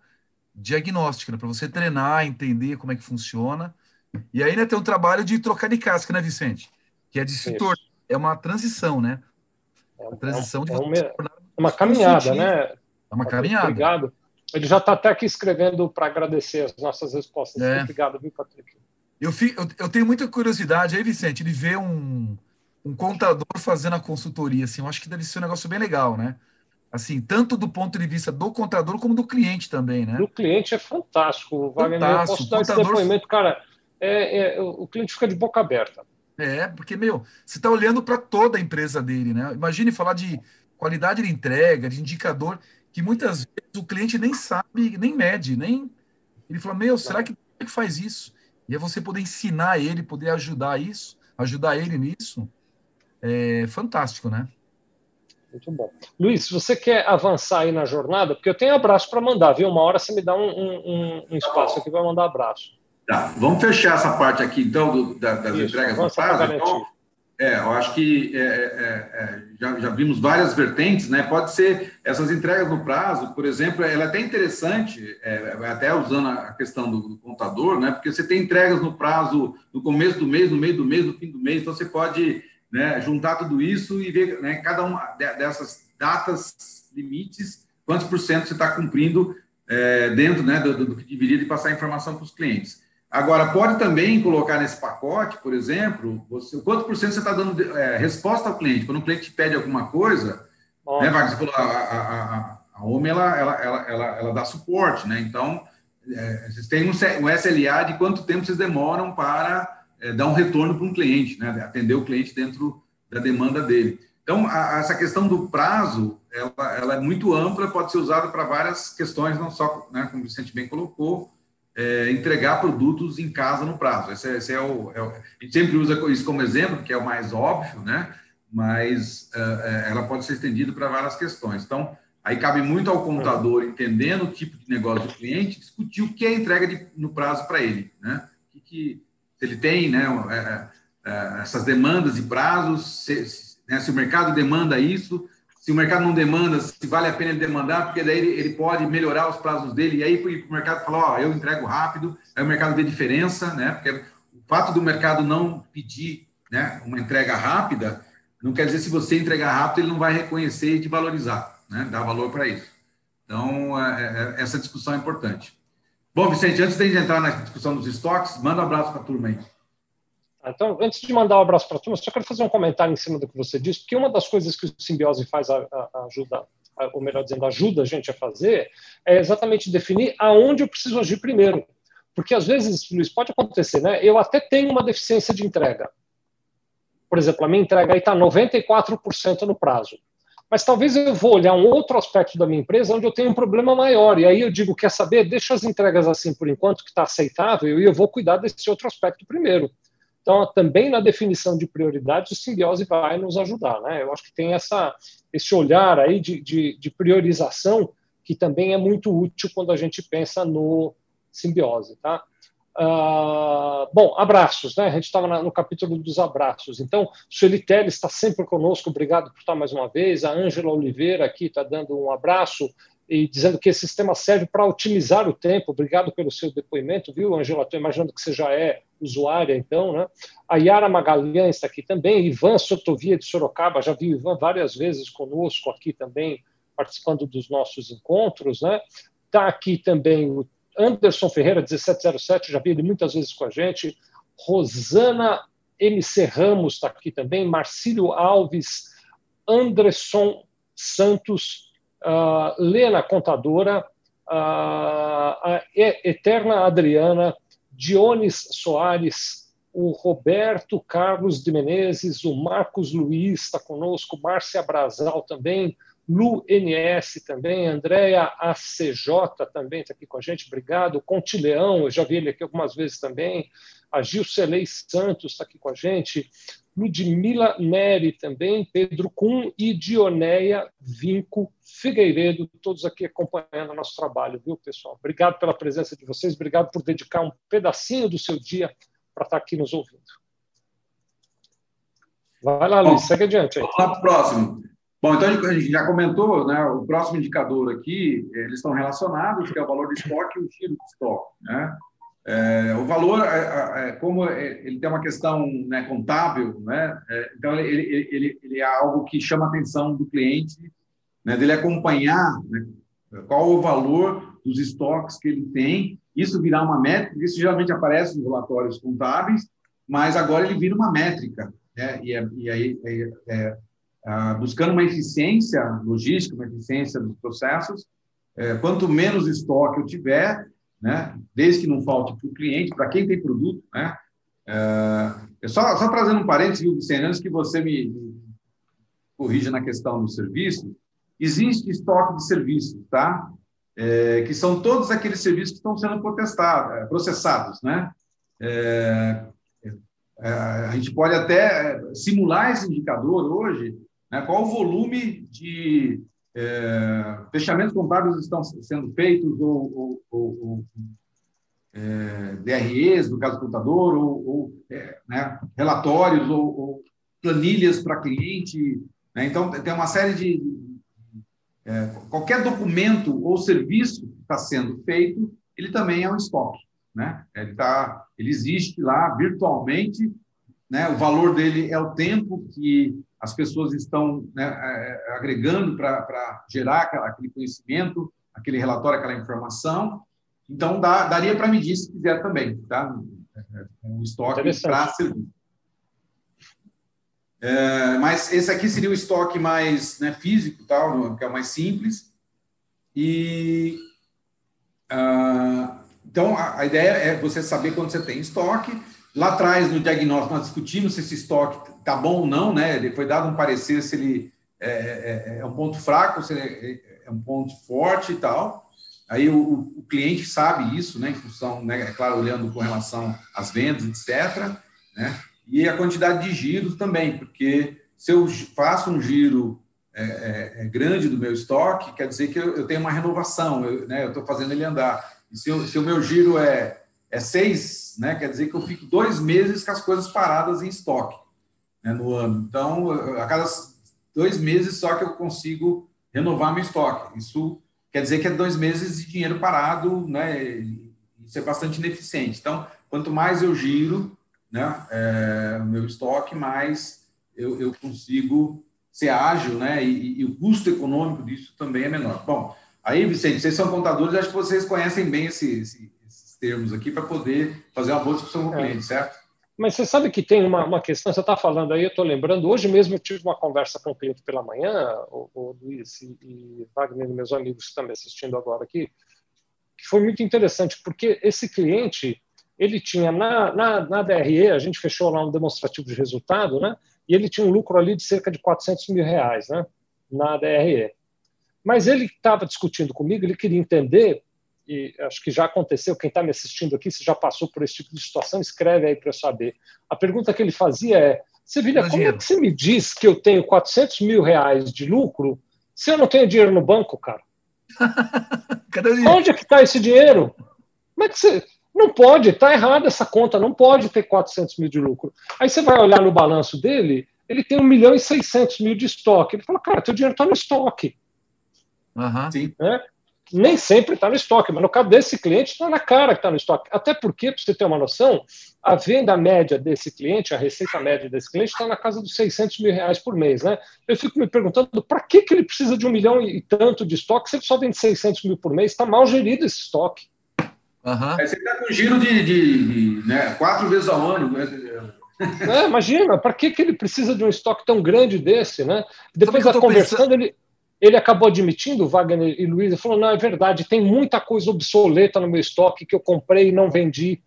diagnóstico, né, para você treinar, entender como é que funciona. E aí né, tem um trabalho de trocar de casca, né, Vicente? Que é de se tornar. É uma transição, né? É uma transição de é uma, é uma caminhada, né? É uma caminhada. Obrigado. Ele já está até aqui escrevendo para agradecer as nossas respostas. É. Obrigado, viu, Patrick? Eu, fico, eu, eu, tenho muita curiosidade aí, Vicente, de ver um, um contador fazendo a consultoria. Assim, eu acho que deve ser um negócio bem legal, né? assim, tanto do ponto de vista do contador como do cliente também, né? Do cliente é fantástico, Wagner. Fantástico. Eu posso dar contador... esse depoimento, cara, é, é, o cliente fica de boca aberta. É, porque, meu, você está olhando para toda a empresa dele, né? Imagine falar de qualidade de entrega, de indicador, que muitas vezes o cliente nem sabe, nem mede, nem. Ele fala, meu, será que, que faz isso? E é você poder ensinar ele, poder ajudar isso, ajudar ele nisso, é fantástico, né? Muito bom. Luiz, se você quer avançar aí na jornada, porque eu tenho abraço para mandar, viu? Uma hora você me dá um, um, um espaço aqui para mandar abraço. Tá, vamos fechar essa parte aqui, então, do, da, das Isso, entregas no prazo. Então, é, eu acho que é, é, é, já, já, vimos várias vertentes, né? Pode ser essas entregas no prazo, por exemplo, ela é até interessante, é, até usando a questão do, do, contador, né? Porque você tem entregas no prazo no começo do mês, no meio do mês, no fim do mês, então você pode né, juntar tudo isso e ver né, cada uma dessas datas limites, quantos por cento você está cumprindo é, dentro né, do, do, que deveria de passar informação para os clientes. Agora, pode também colocar nesse pacote, por exemplo, você, quanto por cento você está dando é, resposta ao cliente. Quando o cliente te pede alguma coisa, né, Wagner, você falou, a, a, a, a OMI, ela, ela, ela, ela, ela dá suporte, né? Então, é, vocês têm um, um SLA de quanto tempo vocês demoram para é, dar um retorno para um cliente, né? atender o cliente dentro da demanda dele. Então, a, essa questão do prazo, ela, ela, é muito ampla, pode ser usada para várias questões, não só, né, como o Vicente bem colocou, é, entregar produtos em casa no prazo. Esse, é, esse é, o, é, o, a gente sempre usa isso como exemplo, que é o mais óbvio, né? mas é, é ela pode ser estendida para várias questões. Então, aí cabe muito ao contador, entendendo o tipo de negócio do cliente, discutir o que é entrega de, no prazo para ele. Né? Que, que, se ele tem né, é, essas demandas de prazos, se, se, né, se o mercado demanda isso, se o mercado não demanda, se vale a pena ele demandar, porque daí ele, ele pode melhorar os prazos dele, e aí o mercado falar, ó, eu entrego rápido, aí o mercado vê diferença, né? Porque o fato do mercado não pedir né, uma entrega rápida, não quer dizer se você entregar rápido, ele não vai reconhecer e te valorizar, né? Dar valor para isso. Então, é, é, essa discussão é importante. Bom, Vicente, antes de entrar na discussão dos estoques, manda um abraço para a turma aí. Então, antes de mandar um abraço para a turma, só quero fazer um comentário em cima do que você disse, porque uma das coisas que o Simbiose faz, a, a, ajuda, a, ou melhor dizendo, ajuda a gente a fazer, é exatamente definir aonde eu preciso agir primeiro. Porque às vezes, Luiz, pode acontecer, né? Eu até tenho uma deficiência de entrega. Por exemplo, a minha entrega aí está 94% no prazo. Mas talvez eu vou olhar um outro aspecto da minha empresa onde eu tenho um problema maior. E aí eu digo, quer saber? Deixa as entregas assim por enquanto, que está aceitável, e eu vou cuidar desse outro aspecto primeiro. Então, também na definição de prioridades, o simbiose vai nos ajudar. Né? Eu acho que tem essa, esse olhar aí de, de, de priorização que também é muito útil quando a gente pensa no simbiose. Tá? Uh, bom, abraços, né? A gente estava no capítulo dos abraços. Então, Sueli Teles está sempre conosco, obrigado por estar mais uma vez. A Ângela Oliveira aqui está dando um abraço e dizendo que esse sistema serve para otimizar o tempo. Obrigado pelo seu depoimento, viu, Angela? Estou imaginando que você já é usuária, então, né? A Yara Magalhães está aqui também, Ivan Sotovia de Sorocaba, já vi o Ivan várias vezes conosco aqui também, participando dos nossos encontros, né? Está aqui também o Anderson Ferreira, 1707, já vi ele muitas vezes com a gente. Rosana MC Ramos está aqui também, Marcílio Alves, Anderson Santos, uh, Lena Contadora, uh, a Eterna Adriana, Dionis Soares, o Roberto Carlos de Menezes, o Marcos Luiz está conosco, Márcia Brazal também, Lu NS também, Andréia ACJ também está aqui com a gente, obrigado. Conte Leão, eu já vi ele aqui algumas vezes também. A Gilcelei Santos está aqui com a gente. Ludmila Neri também, Pedro Kuhn e Dioneia Vinco Figueiredo, todos aqui acompanhando o nosso trabalho, viu, pessoal? Obrigado pela presença de vocês, obrigado por dedicar um pedacinho do seu dia para estar aqui nos ouvindo. Vai lá, Luiz, segue adiante. Aí. Vamos lá para o próximo. Bom, então a gente já comentou, né, o próximo indicador aqui, eles estão relacionados, que é o valor do estoque e o giro do estoque, né? É, o valor, é, é, como ele tem uma questão né, contábil, né, é, então ele, ele, ele, é algo que chama a atenção do cliente, né, dele acompanhar né, qual o valor dos estoques que ele tem, isso virar uma métrica, isso geralmente aparece nos relatórios contábeis, mas agora ele vira uma métrica, né, e, é, e aí é, buscando uma eficiência logística, uma eficiência dos processos, quanto menos estoque eu tiver, né? desde que não falte para o cliente, para quem tem produto. Né? É, só, só trazendo um parênteses, viu, Vicente, antes que você me, corrija na questão do serviço, existe estoque de serviços, tá? É, que são todos aqueles serviços que estão sendo é, processados, né? É, é, a gente pode até simular esse indicador hoje, né? qual o volume de é, fechamentos contábeis estão sendo feitos, ou, ou, ou é, DREs, no caso do contador, ou, ou é, né, relatórios, ou, ou planilhas para cliente. Né? Então, tem uma série de. É, qualquer documento ou serviço que está sendo feito, ele também é um estoque. Né? Ele, tá, ele existe lá virtualmente, né? o valor dele é o tempo que as pessoas estão né, é, é, agregando para gerar aquele conhecimento, aquele relatório, aquela informação. Então, dá, daria para medir se quiser também, tá? É, um estoque para servir. É, mas esse aqui seria o estoque mais né, físico, tal, que é o mais simples. E ah, então a, a, ideia é você saber quando você tem estoque lá atrás, no diagnóstico, nós discutimos se esse estoque está bom ou não, né? Ele foi dado um parecer se ele é, é, é um ponto fraco, se ele é, é um ponto forte e tal. Aí o, o, cliente sabe isso, né? Em função, né, é claro, olhando com relação às vendas, etc. Né? E a quantidade de giros também, porque se eu faço um giro é, é, é, grande do meu estoque, quer dizer que eu, eu tenho uma renovação, eu né, estou fazendo ele andar. E se, eu, se, o meu giro é, é seis, né, quer dizer que eu fico dois meses com as coisas paradas em estoque né, no ano. Então, a cada dois meses só que eu consigo renovar meu estoque. Isso quer dizer que é dois meses de dinheiro parado, né? Isso é bastante ineficiente. Então, quanto mais eu giro, né, é, meu estoque, mais eu, eu consigo ser ágil, né? E, e, o custo econômico disso também é menor. Bom, aí, Vicente, vocês são contadores, acho que vocês conhecem bem esse, esse, termos aqui para poder fazer uma boa discussão com o é. cliente, certo? Mas você sabe que tem uma, uma questão, você está falando aí, eu estou lembrando, hoje mesmo eu tive uma conversa com o cliente pela manhã, o, o Luiz e, e Wagner, meus amigos que estão me assistindo agora aqui, que foi muito interessante, porque esse cliente, ele tinha na, na, na DRE, a gente fechou lá um demonstrativo de resultado, né? e ele tinha um lucro ali de cerca de 400 mil reais né, na DRE. Mas ele estava discutindo comigo, ele queria entender, e acho que já aconteceu, quem está me assistindo aqui, se já passou por esse tipo de situação, escreve aí para eu saber. A pergunta que ele fazia é, Sevilha, como é que você me diz que eu tenho 400 mil reais de lucro se eu não tenho dinheiro no banco, cara? Onde é que está esse dinheiro? Como é que você... Não pode, está errada essa conta, não pode ter 400 mil de lucro. Aí você vai olhar no balanço dele, ele tem 1 milhão e 600 mil de estoque. Ele fala, cara, teu dinheiro está no estoque. Uhum. Sim. É? Nem sempre está no estoque, mas no caso desse cliente, está na cara que está no estoque. Até porque, para você ter uma noção, a venda média desse cliente, a receita média desse cliente, está na casa dos 600 mil reais por mês. Né? Eu fico me perguntando para que, que ele precisa de um milhão e tanto de estoque se ele só vende 600 mil por mês? Está mal gerido esse estoque. Uhum. Aí você está com giro de, de, de né, quatro vezes ao ano. Né? É, imagina, para que, que ele precisa de um estoque tão grande desse, né? Depois da conversando, pensando... ele, ele acabou admitindo, Wagner e Luiz, falou: não, é verdade, tem muita coisa obsoleta no meu estoque que eu comprei e não vendi,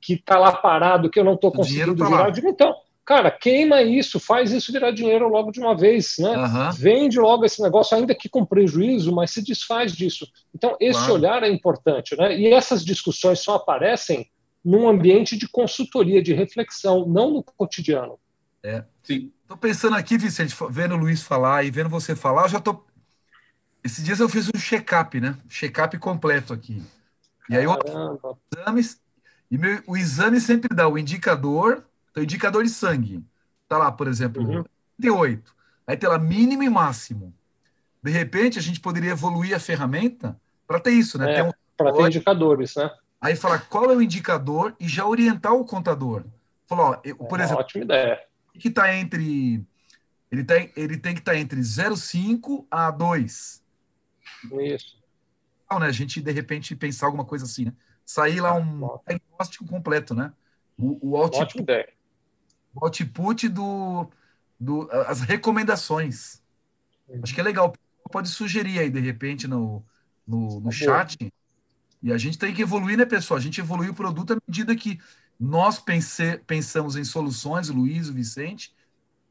que está lá parado, que eu não estou conseguindo tá virar. Digo, então, cara, queima isso, faz isso virar dinheiro logo de uma vez, né? Uhum. Vende logo esse negócio, ainda que com prejuízo, mas se desfaz disso. Então, esse claro. olhar é importante, né? E essas discussões só aparecem num ambiente de consultoria, de reflexão, não no cotidiano. É, sim. Estou pensando aqui, Vicente, vendo o Luiz falar e vendo você falar, eu já estou. Esses dias eu fiz um check-up, né? Check-up completo aqui. E aí eu exames, e meu, o exame sempre dá o indicador então, indicador de sangue. Está lá, por exemplo, uhum. 38. Aí tem lá mínimo e máximo. De repente, a gente poderia evoluir a ferramenta para ter isso, né? É, um... para ter indicadores, né? Aí falar qual é o indicador e já orientar o contador. Falou, ó, por é exemplo, ótima ideia. que está entre ele, tá, ele tem que estar tá entre 0,5 a 2. Isso. Né, a gente, de repente, pensar alguma coisa assim, né? Sair lá um diagnóstico completo, né? O, o output, o output do, do as recomendações. Uhum. Acho que é legal. Pode sugerir aí, de repente, no, no, no tá chat. E a gente tem que evoluir, né, pessoal? A gente evolui o produto à medida que nós pense, pensamos em soluções, o Luiz, o Vicente,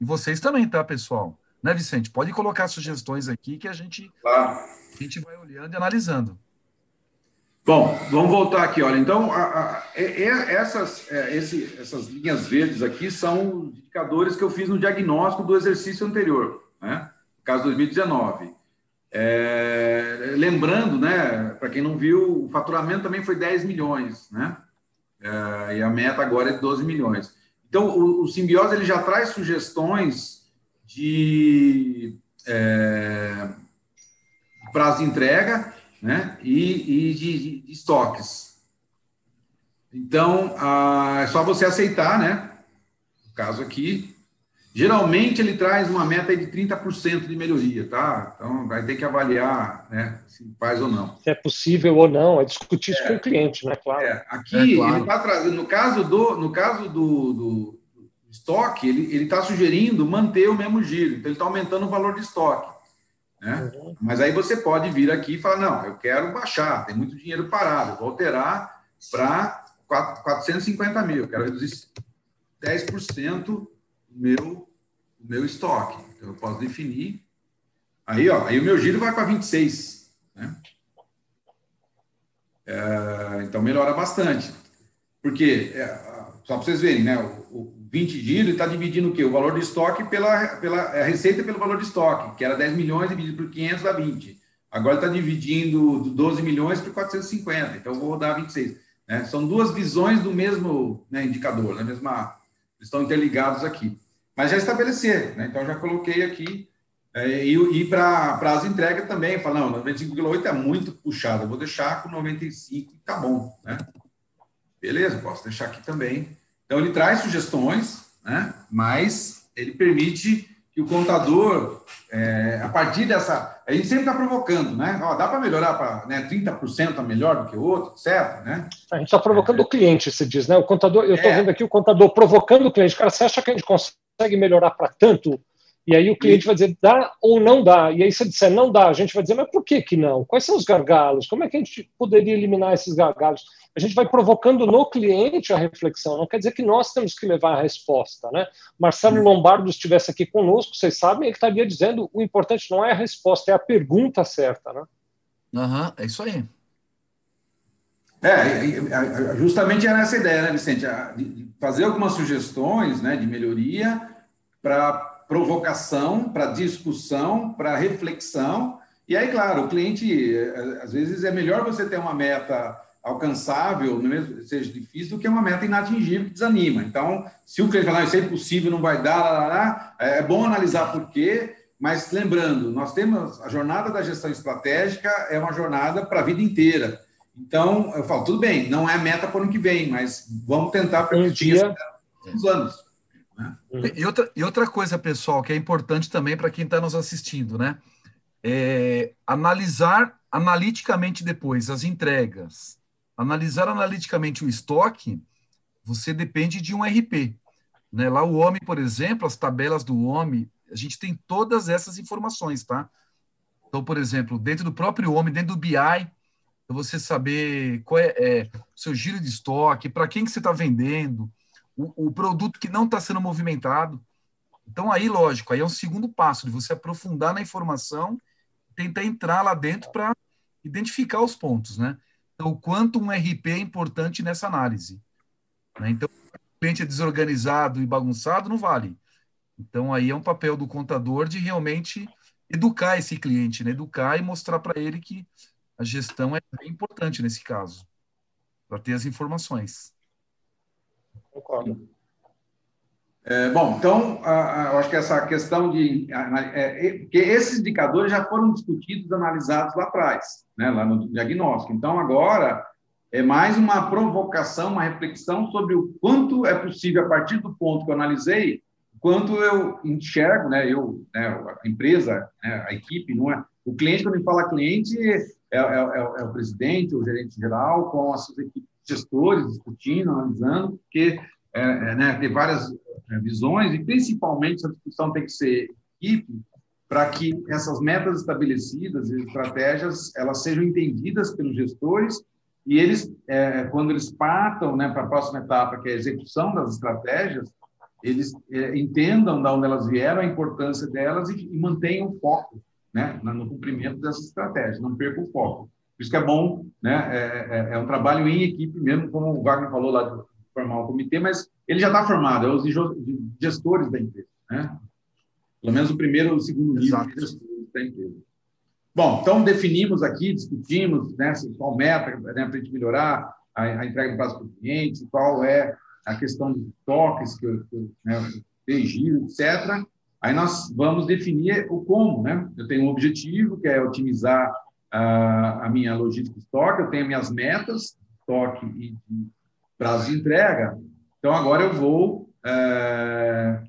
e vocês também, tá, pessoal? Né, Vicente? Pode colocar sugestões aqui que a gente, claro. a gente vai olhando e analisando. Bom, vamos voltar aqui, olha. Então, a, a, essas, é, esse, essas linhas verdes aqui são indicadores que eu fiz no diagnóstico do exercício anterior, né? Caso 2019. É, lembrando, né, para quem não viu, o faturamento também foi 10 milhões, né? É, e a meta agora é 12 milhões. Então, o, o Simbiose ele já traz sugestões de é, prazo de entrega né? e, e de, de, estoques. Então, ah, é só você aceitar, né? No caso aqui, geralmente ele traz uma meta de 30% de melhoria, tá? Então, vai ter que avaliar né, se faz ou não. Se é possível ou não, é discutir isso é, com o cliente, né? Claro. É, aqui, é, claro. ele está trazendo, no caso do, no caso do, do estoque, ele está sugerindo manter o mesmo giro, então ele está aumentando o valor de estoque. Né? Uhum. Mas aí você pode vir aqui e falar: não, eu quero baixar, tem muito dinheiro parado, vou alterar para 450 mil, quero reduzir 10% do meu, meu estoque. Então, eu posso definir. Aí, ó, aí o meu giro vai para 26. Né? É, então, melhora bastante. Porque, é, só para vocês verem, né? O, o 20 giro está dividindo o quê? O valor de estoque pela, pela a receita pelo valor de estoque, que era 10 milhões dividido por 500 dá 20. Agora está dividindo 12 milhões por 450, então vou rodar 26. Né? São duas visões do mesmo né, indicador, né? mesma, estão interligados aqui. Mas já estabelecer, né? então já coloquei aqui. É, e e para as entregas também, falar, não, 95,8 é muito puxado, eu vou deixar com 95 e tá bom. Né? Beleza, posso deixar aqui também. Então, ele traz sugestões, né? mas ele permite que o contador, é, a partir dessa. A gente sempre está provocando, né? Ó, dá para melhorar para né, 30% a melhor do que o outro, certo? Né? A gente está provocando é, o cliente, se diz, né? O contador, eu estou é. vendo aqui o contador provocando o cliente. Cara, você acha que a gente consegue melhorar para tanto? E aí o cliente e... vai dizer dá ou não dá. E aí se disser não dá, a gente vai dizer, mas por que, que não? Quais são os gargalos? Como é que a gente poderia eliminar esses gargalos? a gente vai provocando no cliente a reflexão. Não quer dizer que nós temos que levar a resposta, né? Marcelo Lombardo estivesse aqui conosco, vocês sabem, ele estaria dizendo o importante não é a resposta, é a pergunta certa, né? Uhum, é isso aí. É, justamente era essa ideia, né, Vicente? De fazer algumas sugestões né, de melhoria para provocação, para discussão, para reflexão. E aí, claro, o cliente, às vezes, é melhor você ter uma meta alcançável, mesmo seja difícil, do que uma meta inatingível que desanima. Então, se o cliente falar, isso é impossível, não vai dar, lá, lá, lá, é bom analisar por quê, mas lembrando, nós temos a jornada da gestão estratégica é uma jornada para a vida inteira. Então, eu falo, tudo bem, não é meta para o ano que vem, mas vamos tentar permitir um uns anos. Né? E, outra, e outra coisa, pessoal, que é importante também para quem está nos assistindo, né? É analisar analiticamente depois as entregas, analisar analiticamente o estoque, você depende de um RP. Né? Lá o homem, por exemplo, as tabelas do homem, a gente tem todas essas informações, tá? Então, por exemplo, dentro do próprio homem, dentro do BI, você saber qual é, é o seu giro de estoque, para quem que você está vendendo, o, o, produto que não está sendo movimentado. Então, aí, lógico, aí é um segundo passo de você aprofundar na informação, tentar entrar lá dentro para identificar os pontos, né? Então, o quanto um RP é importante nessa análise. Né? Então, o cliente é desorganizado e bagunçado, não vale. Então, aí é um papel do contador de realmente educar esse cliente, né? educar e mostrar para ele que a gestão é bem importante nesse caso, para ter as informações. Concordo. É, bom, então, eu acho que essa questão de. É, é, que esses indicadores já foram discutidos, analisados lá atrás, né, lá no diagnóstico. Então, agora, é mais uma provocação, uma reflexão sobre o quanto é possível, a partir do ponto que eu analisei, quanto eu enxergo, né, eu, né, a empresa, né, a equipe, não é. O cliente, quando ele fala cliente, é, é, é, é o presidente, o gerente geral, com as suas equipes gestores, discutindo, analisando, porque é, é, né, ter várias é, visões e, principalmente, essa discussão tem que ser equipe para que essas metas estabelecidas e estratégias elas sejam entendidas pelos gestores e eles, é, quando eles partam né, para a próxima etapa, que é a execução das estratégias, eles é, entendam de onde elas vieram, a importância delas e, e mantenham o foco né, no cumprimento dessas estratégias, não percam o foco. Por isso que é bom, né, é, é, é um trabalho em equipe mesmo, como o Wagner falou lá de formar um comitê, mas ele já está formado, é os gestores da empresa, né? Pelo menos o primeiro ou o segundo nível de gestores da empresa. Bom, então definimos aqui, discutimos né, qual meta né, para a gente melhorar a, a entrega do prazo para o cliente, qual é a questão de toques, que eu, que, né, giro, etc. Aí nós vamos definir o como, né? Eu tenho um objetivo, que é otimizar a, minha logística de estoque, eu tenho minhas metas, estoque e prazo de entrega. Então, agora eu vou é,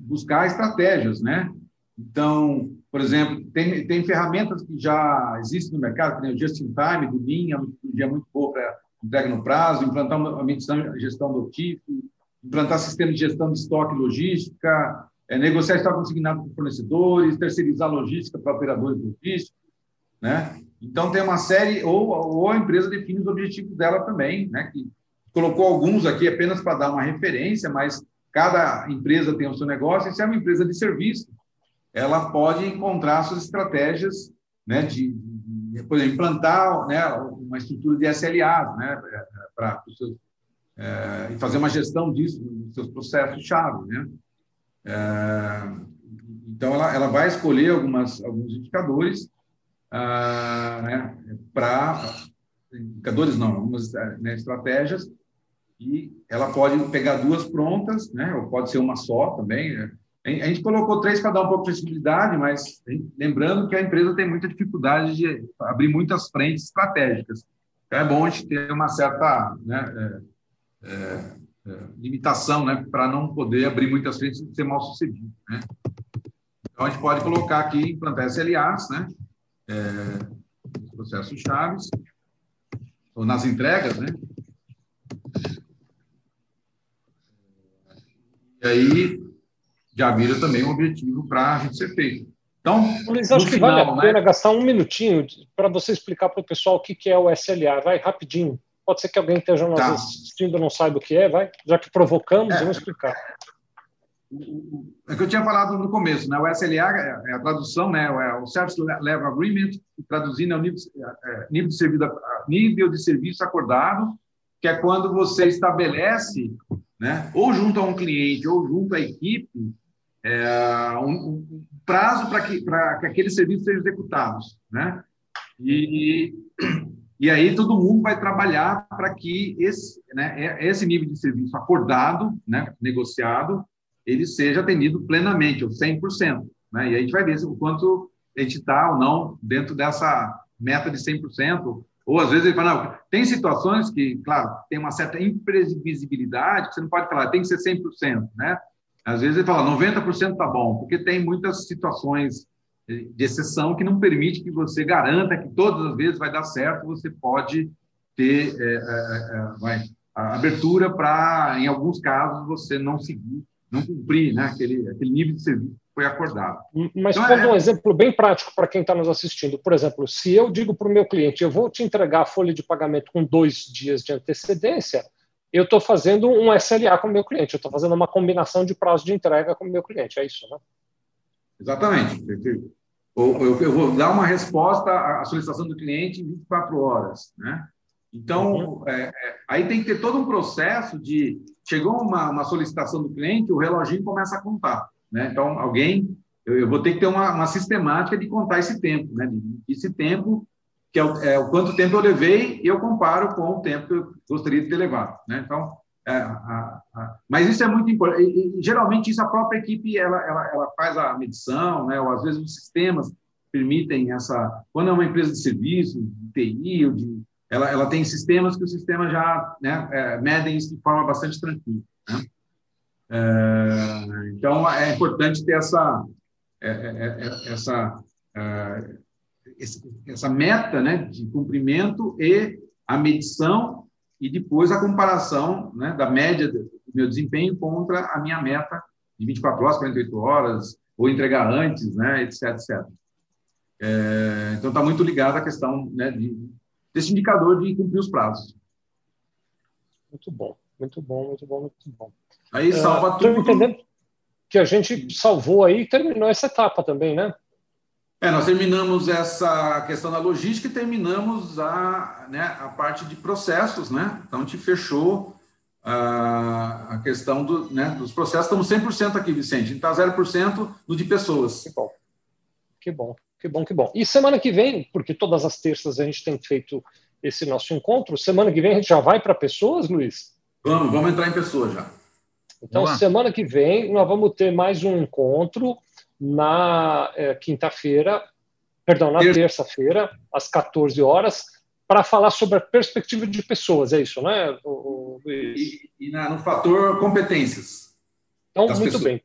buscar estratégias, né? Então, por exemplo, tem, tem ferramentas que já existem no mercado, como o Just in Time, do Lean, é uma metodologia muito boa para entrega no prazo, implantar uma medição, gestão do TIF, implantar sistema de gestão de estoque e logística, é, negociar estoque consignado com fornecedores, terceirizar logística para operadores logísticos, né? Então, tem uma série, ou, ou a empresa define os objetivos dela também, né? Que colocou alguns aqui apenas para dar uma referência, mas cada empresa tem o seu negócio, e se é uma empresa de serviço, ela pode encontrar suas estratégias né, de, de, por exemplo, implantar né, uma estrutura de SLA né, para é, e fazer uma gestão disso nos seus processos-chave. Né? É, então, ela, ela vai escolher algumas, alguns indicadores ah, né, para indicadores não, algumas né, estratégias e ela pode pegar duas prontas, né, ou pode ser uma só também. Né? A gente colocou três para dar um pouco de flexibilidade, mas lembrando que a empresa tem muita dificuldade de abrir muitas frentes estratégicas. Então é bom a gente ter uma certa né, é, é, é limitação né, para não poder abrir muitas frentes e ser mal sucedido. Né? Então a gente pode colocar aqui, implantar SLAs, né, é, processos chaves, ou nas entregas, né? E aí já vira também um objetivo para a gente ser feito. Então, Luiz, acho que final, vale a pena né? gastar um minutinho para você explicar para o pessoal o que, que é o SLA. Vai rapidinho. Pode ser que alguém esteja nos tá. assistindo não saiba o que é, vai. Já que provocamos, é, vamos explicar. É que eu tinha falado no começo, né? O SLA é, é a tradução, né? É o Service Level Agreement, traduzindo é o nível, é, nível, de serviço, nível de serviço acordado, que é quando você estabelece né? ou junto a um cliente, ou junto à equipe, é, um, um, prazo para que, que aqueles serviços sejam executados. Né? E, e aí todo mundo vai trabalhar para que esse, né, é, esse nível de serviço acordado, né, negociado, ele seja atendido plenamente, ou 100%. Né? E a gente vai ver o quanto a gente está ou não dentro dessa meta de 100%, ou às vezes ele fala, não, tem situações que, claro, tem uma certa imprevisibilidade, que você não pode falar, tem que ser 100%, né? Às vezes ele fala, 90% está bom, porque tem muitas situações de exceção que não permite que você garanta que todas as vezes vai dar certo, você pode ter é, é, é, vai, abertura para, em alguns casos, você não seguir, não cumprir né, aquele, aquele nível de serviço foi acordado. Mas então, pondo é... um exemplo bem prático para quem está nos assistindo, por exemplo, se eu digo para o meu cliente, eu vou te entregar a folha de pagamento com dois dias de antecedência, eu estou fazendo um SLA com o meu cliente, eu estou fazendo uma combinação de prazo de entrega com o meu cliente, é isso, né? Exatamente. Eu, eu vou dar uma resposta à solicitação do cliente em 24 horas, né? Então, uhum. é, é, aí tem que ter todo um processo de chegou uma, uma solicitação do cliente, o reloginho começa a contar. Né? Então, alguém, eu, eu, vou ter que ter uma, uma, sistemática de contar esse tempo, né? Esse tempo, que é o, é o, quanto tempo eu levei, eu comparo com o tempo que eu gostaria de ter levado, né? Então, é, a, a, mas isso é muito importante. E, e, geralmente, isso a própria equipe ela, ela, ela faz a medição, né? ou às vezes os sistemas permitem essa. Quando é uma empresa de serviço, de TI, ou de, ela, ela tem sistemas que o sistema já né, é, medem isso de forma bastante tranquila. Né? É, então, é importante ter essa, é, é, essa, essa meta né, de cumprimento e a medição e depois a comparação né, da média do meu desempenho contra a minha meta de 24 horas, 48 horas, ou entregar antes, né, etc, etc. É, então, está muito ligado à questão né, de, desse indicador de cumprir os prazos. Muito bom, muito bom, muito bom, muito bom. Aí salva uh, tudo. entendendo que a gente salvou aí e terminou essa etapa também, né? É, nós terminamos essa questão da logística e terminamos a, né, a parte de processos, né? Então, a gente fechou a, a questão do, né, dos processos. Estamos 100% aqui, Vicente. A gente está 0% no de pessoas. Que bom. Que bom, que bom, que bom. E semana que vem, porque todas as terças a gente tem feito esse nosso encontro, semana que vem a gente já vai para pessoas, Luiz? Vamos, vamos entrar em pessoas já. Então, semana que vem, nós vamos ter mais um encontro na é, quinta-feira, perdão, na terça-feira, às 14 horas, para falar sobre a perspectiva de pessoas, é isso, né? O, e, e na, no fator competências. Então, muito pessoas. bem.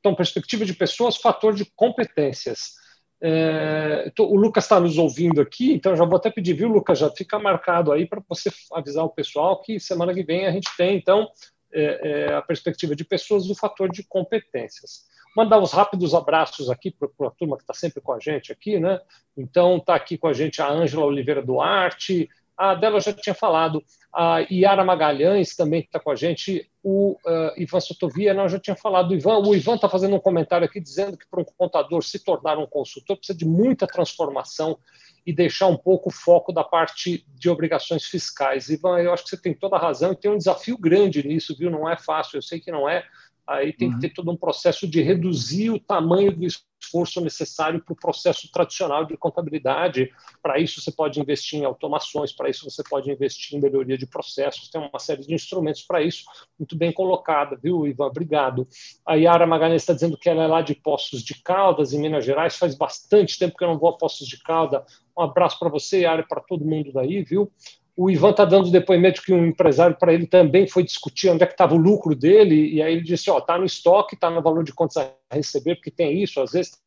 Então, perspectiva de pessoas, fator de competências. É, então, o Lucas está nos ouvindo aqui, então já vou até pedir, viu, Lucas? Já fica marcado aí para você avisar o pessoal que semana que vem a gente tem, então, é, é, a perspectiva de pessoas do fator de competências. Mandar uns rápidos abraços aqui para a turma que está sempre com a gente aqui, né? Então, está aqui com a gente a Ângela Oliveira Duarte, A dela eu já tinha falado. A Yara Magalhães também está com a gente. O uh, Ivan Sotovia, eu já tinha falado. Ivan o Ivan está fazendo um comentário aqui dizendo que para um contador se tornar um consultor precisa de muita transformação e deixar um pouco o foco da parte de obrigações fiscais. Ivan, eu acho que você tem toda a razão e tem um desafio grande nisso, viu? Não é fácil, eu sei que não é, Aí tem uhum. que ter todo um processo de reduzir o tamanho do esforço necessário para o processo tradicional de contabilidade. Para isso, você pode investir em automações, para isso, você pode investir em melhoria de processos. Tem uma série de instrumentos para isso, muito bem colocada, viu, Ivan? Obrigado. A Yara Magalhães está dizendo que ela é lá de Poços de Caldas, em Minas Gerais. Faz bastante tempo que eu não vou a Poços de Caldas. Um abraço para você, Yara, e para todo mundo daí, viu? O Ivan está dando depoimento que um empresário para ele também foi discutir onde é que estava o lucro dele, e aí ele disse, ó, está no estoque, está no valor de contas a receber, porque tem isso, às vezes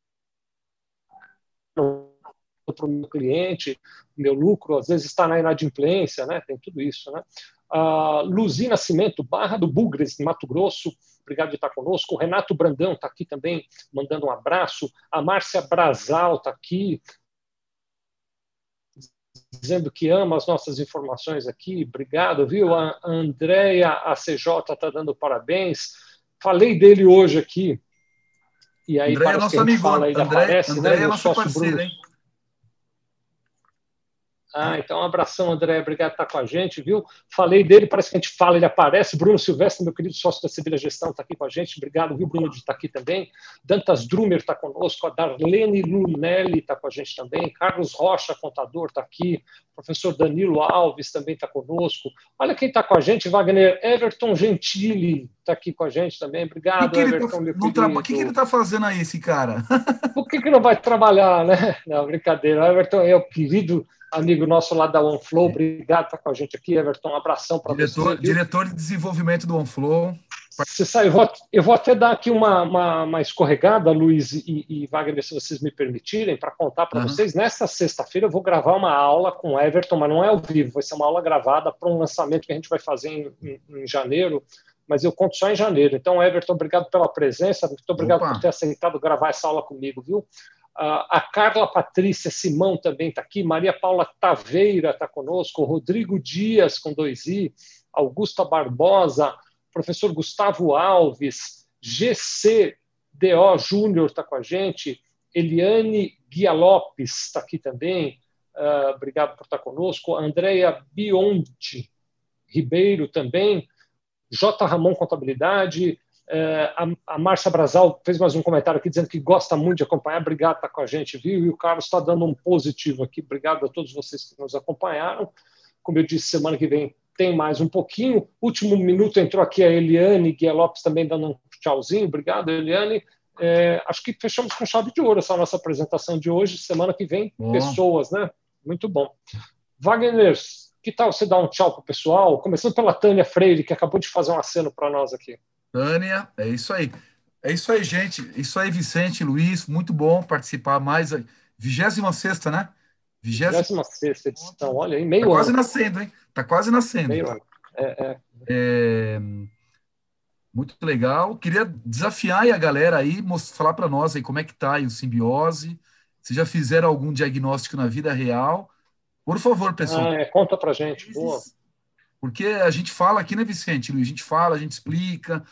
para o meu cliente, meu lucro, às vezes está na inadimplência, né? tem tudo isso. Né? A Luzi Nascimento, Barra do Bugres, Mato Grosso, obrigado de estar conosco. O Renato Brandão está aqui também, mandando um abraço. A Márcia Brazal está aqui, dizendo que ama as nossas informações aqui. Obrigado, viu? A Andréia ACJ está dando parabéns. Falei dele hoje aqui. E aí, André é nosso amigo. Fala, André, aparece, André né? é nosso parceiro, hein? Ah, então um abração, André. Obrigado por estar com a gente, viu? Falei dele, parece que a gente fala, ele aparece. Bruno Silvestre, meu querido sócio da Sevilha Gestão, está aqui com a gente. Obrigado, viu, Bruno, de estar aqui também. Dantas Drumer está conosco, a Darlene Lunelli está com a gente também. Carlos Rocha, contador, está aqui. O professor Danilo Alves também está conosco. Olha quem está com a gente, Wagner Everton Gentili está aqui com a gente também. Obrigado, que que Everton, tá. O que, que ele está fazendo aí, esse cara? Por que, que não vai trabalhar, né? Não, brincadeira. Everton é o querido amigo nosso lá da OneFlow, obrigado por estar com a gente aqui, Everton, um abração para você. Diretor de desenvolvimento do OneFlow. Você sai, eu, vou, eu vou até dar aqui uma, uma, uma escorregada, Luiz e, e, Wagner, se vocês me permitirem, para contar para uhum. vocês. Nesta sexta-feira eu vou gravar uma aula com o Everton, mas não é ao vivo, vai ser uma aula gravada para um lançamento que a gente vai fazer em, em, em janeiro, mas eu conto só em janeiro. Então, Everton, obrigado pela presença, muito obrigado Opa. por ter aceitado gravar essa aula comigo, viu? A Carla Patrícia Simão também está aqui, Maria Paula Taveira está conosco, Rodrigo Dias, com dois I, Augusta Barbosa, professor Gustavo Alves, GC DO Júnior está com a gente, Eliane Guia Lopes está aqui também, uh, obrigado por estar conosco, Andréia Bionti Ribeiro também, J. Ramon Contabilidade, é, a, a Márcia Brasal fez mais um comentário aqui dizendo que gosta muito de acompanhar. Obrigado por estar com a gente, viu? E o Carlos está dando um positivo aqui. Obrigado a todos vocês que nos acompanharam. Como eu disse, semana que vem tem mais um pouquinho. Último minuto entrou aqui a Eliane Guia Lopes também dando um tchauzinho. Obrigado, Eliane. É, acho que fechamos com chave de ouro essa nossa apresentação de hoje. Semana que vem, bom. pessoas, né? Muito bom. Wagner, que tal você dar um tchau para o pessoal? Começando pela Tânia Freire, que acabou de fazer um aceno para nós aqui. Tânia, é isso aí. É isso aí, gente. Isso aí, Vicente, Luiz, muito bom participar mais. 26 né? 26 edição, olha aí, meio tá quase nascendo, hein? Tá quase nascendo. Meio ano. É, é. É... Muito legal. Queria desafiar aí a galera aí, falar para nós aí como é que tá aí o simbiose. Se já fizeram algum diagnóstico na vida real. Por favor, pessoal. Ah, é, conta pra gente. Boa. Porque a gente fala aqui, né, Vicente? A gente fala, a gente explica,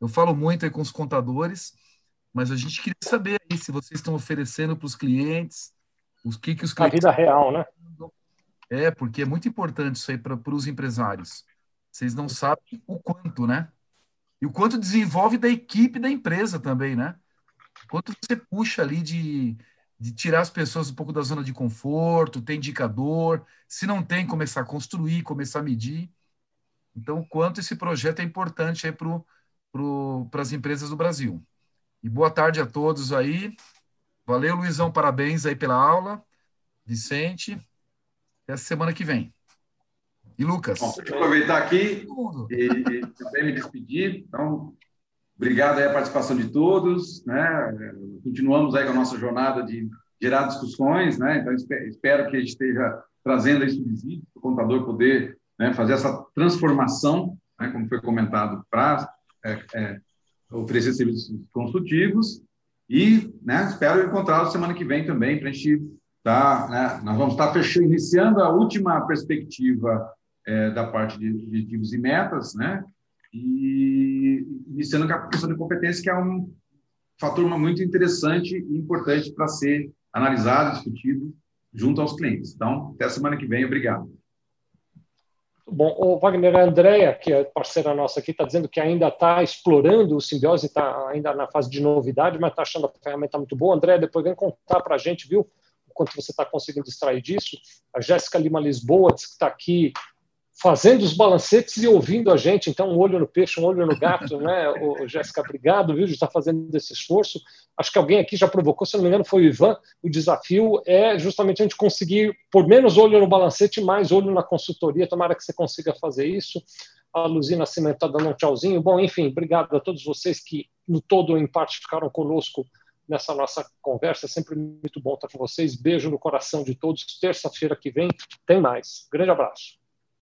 eu falo muito aí com os contadores, mas a gente queria saber aí se vocês estão oferecendo para os clientes, os que, que os clientes. A vida real, né? É, porque é muito importante isso aí para os empresários. Vocês não sabem o quanto, né? E o quanto desenvolve da equipe da empresa também, né? Quanto você puxa ali de, de tirar as pessoas um pouco da zona de conforto, tem indicador, se não tem, começar a construir, começar a medir. Então, o quanto esse projeto é importante aí para para as empresas do Brasil. E boa tarde a todos aí. Valeu, Luizão, parabéns aí pela aula. Vicente, até a semana que vem. E Lucas? Bom, deixa eu aproveitar aqui e, também me despedir. Então, obrigado aí a participação de todos. Né? Continuamos aí com a nossa jornada de gerar discussões. Né? Então, espero que a gente esteja trazendo esse visível para o contador poder né, fazer essa transformação, né, como foi comentado, para é, é, oferecer serviços consultivos e né, espero encontrá-los semana que vem também para a gente tá, né, nós vamos estar fechando, iniciando a última perspectiva é, da parte de objetivos e metas, né? E iniciando com a questão de competência, que é um fator muito interessante e importante para ser analisado, discutido junto aos clientes. Então, até semana que vem. Obrigado. Bom, o Wagner a Andrea, que é parceira nossa aqui, está dizendo que ainda está explorando o simbiose, está ainda na fase de novidade, mas está achando a ferramenta muito boa. André, depois vem contar para a gente, viu, quanto você está conseguindo extrair disso. A Jéssica Lima Lisboa, que está aqui fazendo os balancetes e ouvindo a gente. Então, um olho no peixe, um olho no gato, né? O, Jéssica, obrigado, viu, de estar fazendo esse esforço. Acho que alguém aqui já provocou, se não me engano, foi o Ivan. O desafio é justamente a gente conseguir, por menos olho no balancete, mais olho na consultoria. Tomara que você consiga fazer isso. A Luzina Nascimento está dando um tchauzinho. Bom, enfim, obrigado a todos vocês que, no todo ou em parte, ficaram conosco nessa nossa conversa. É sempre muito bom estar com vocês. Beijo no coração de todos. Terça-feira que vem tem mais. Grande abraço.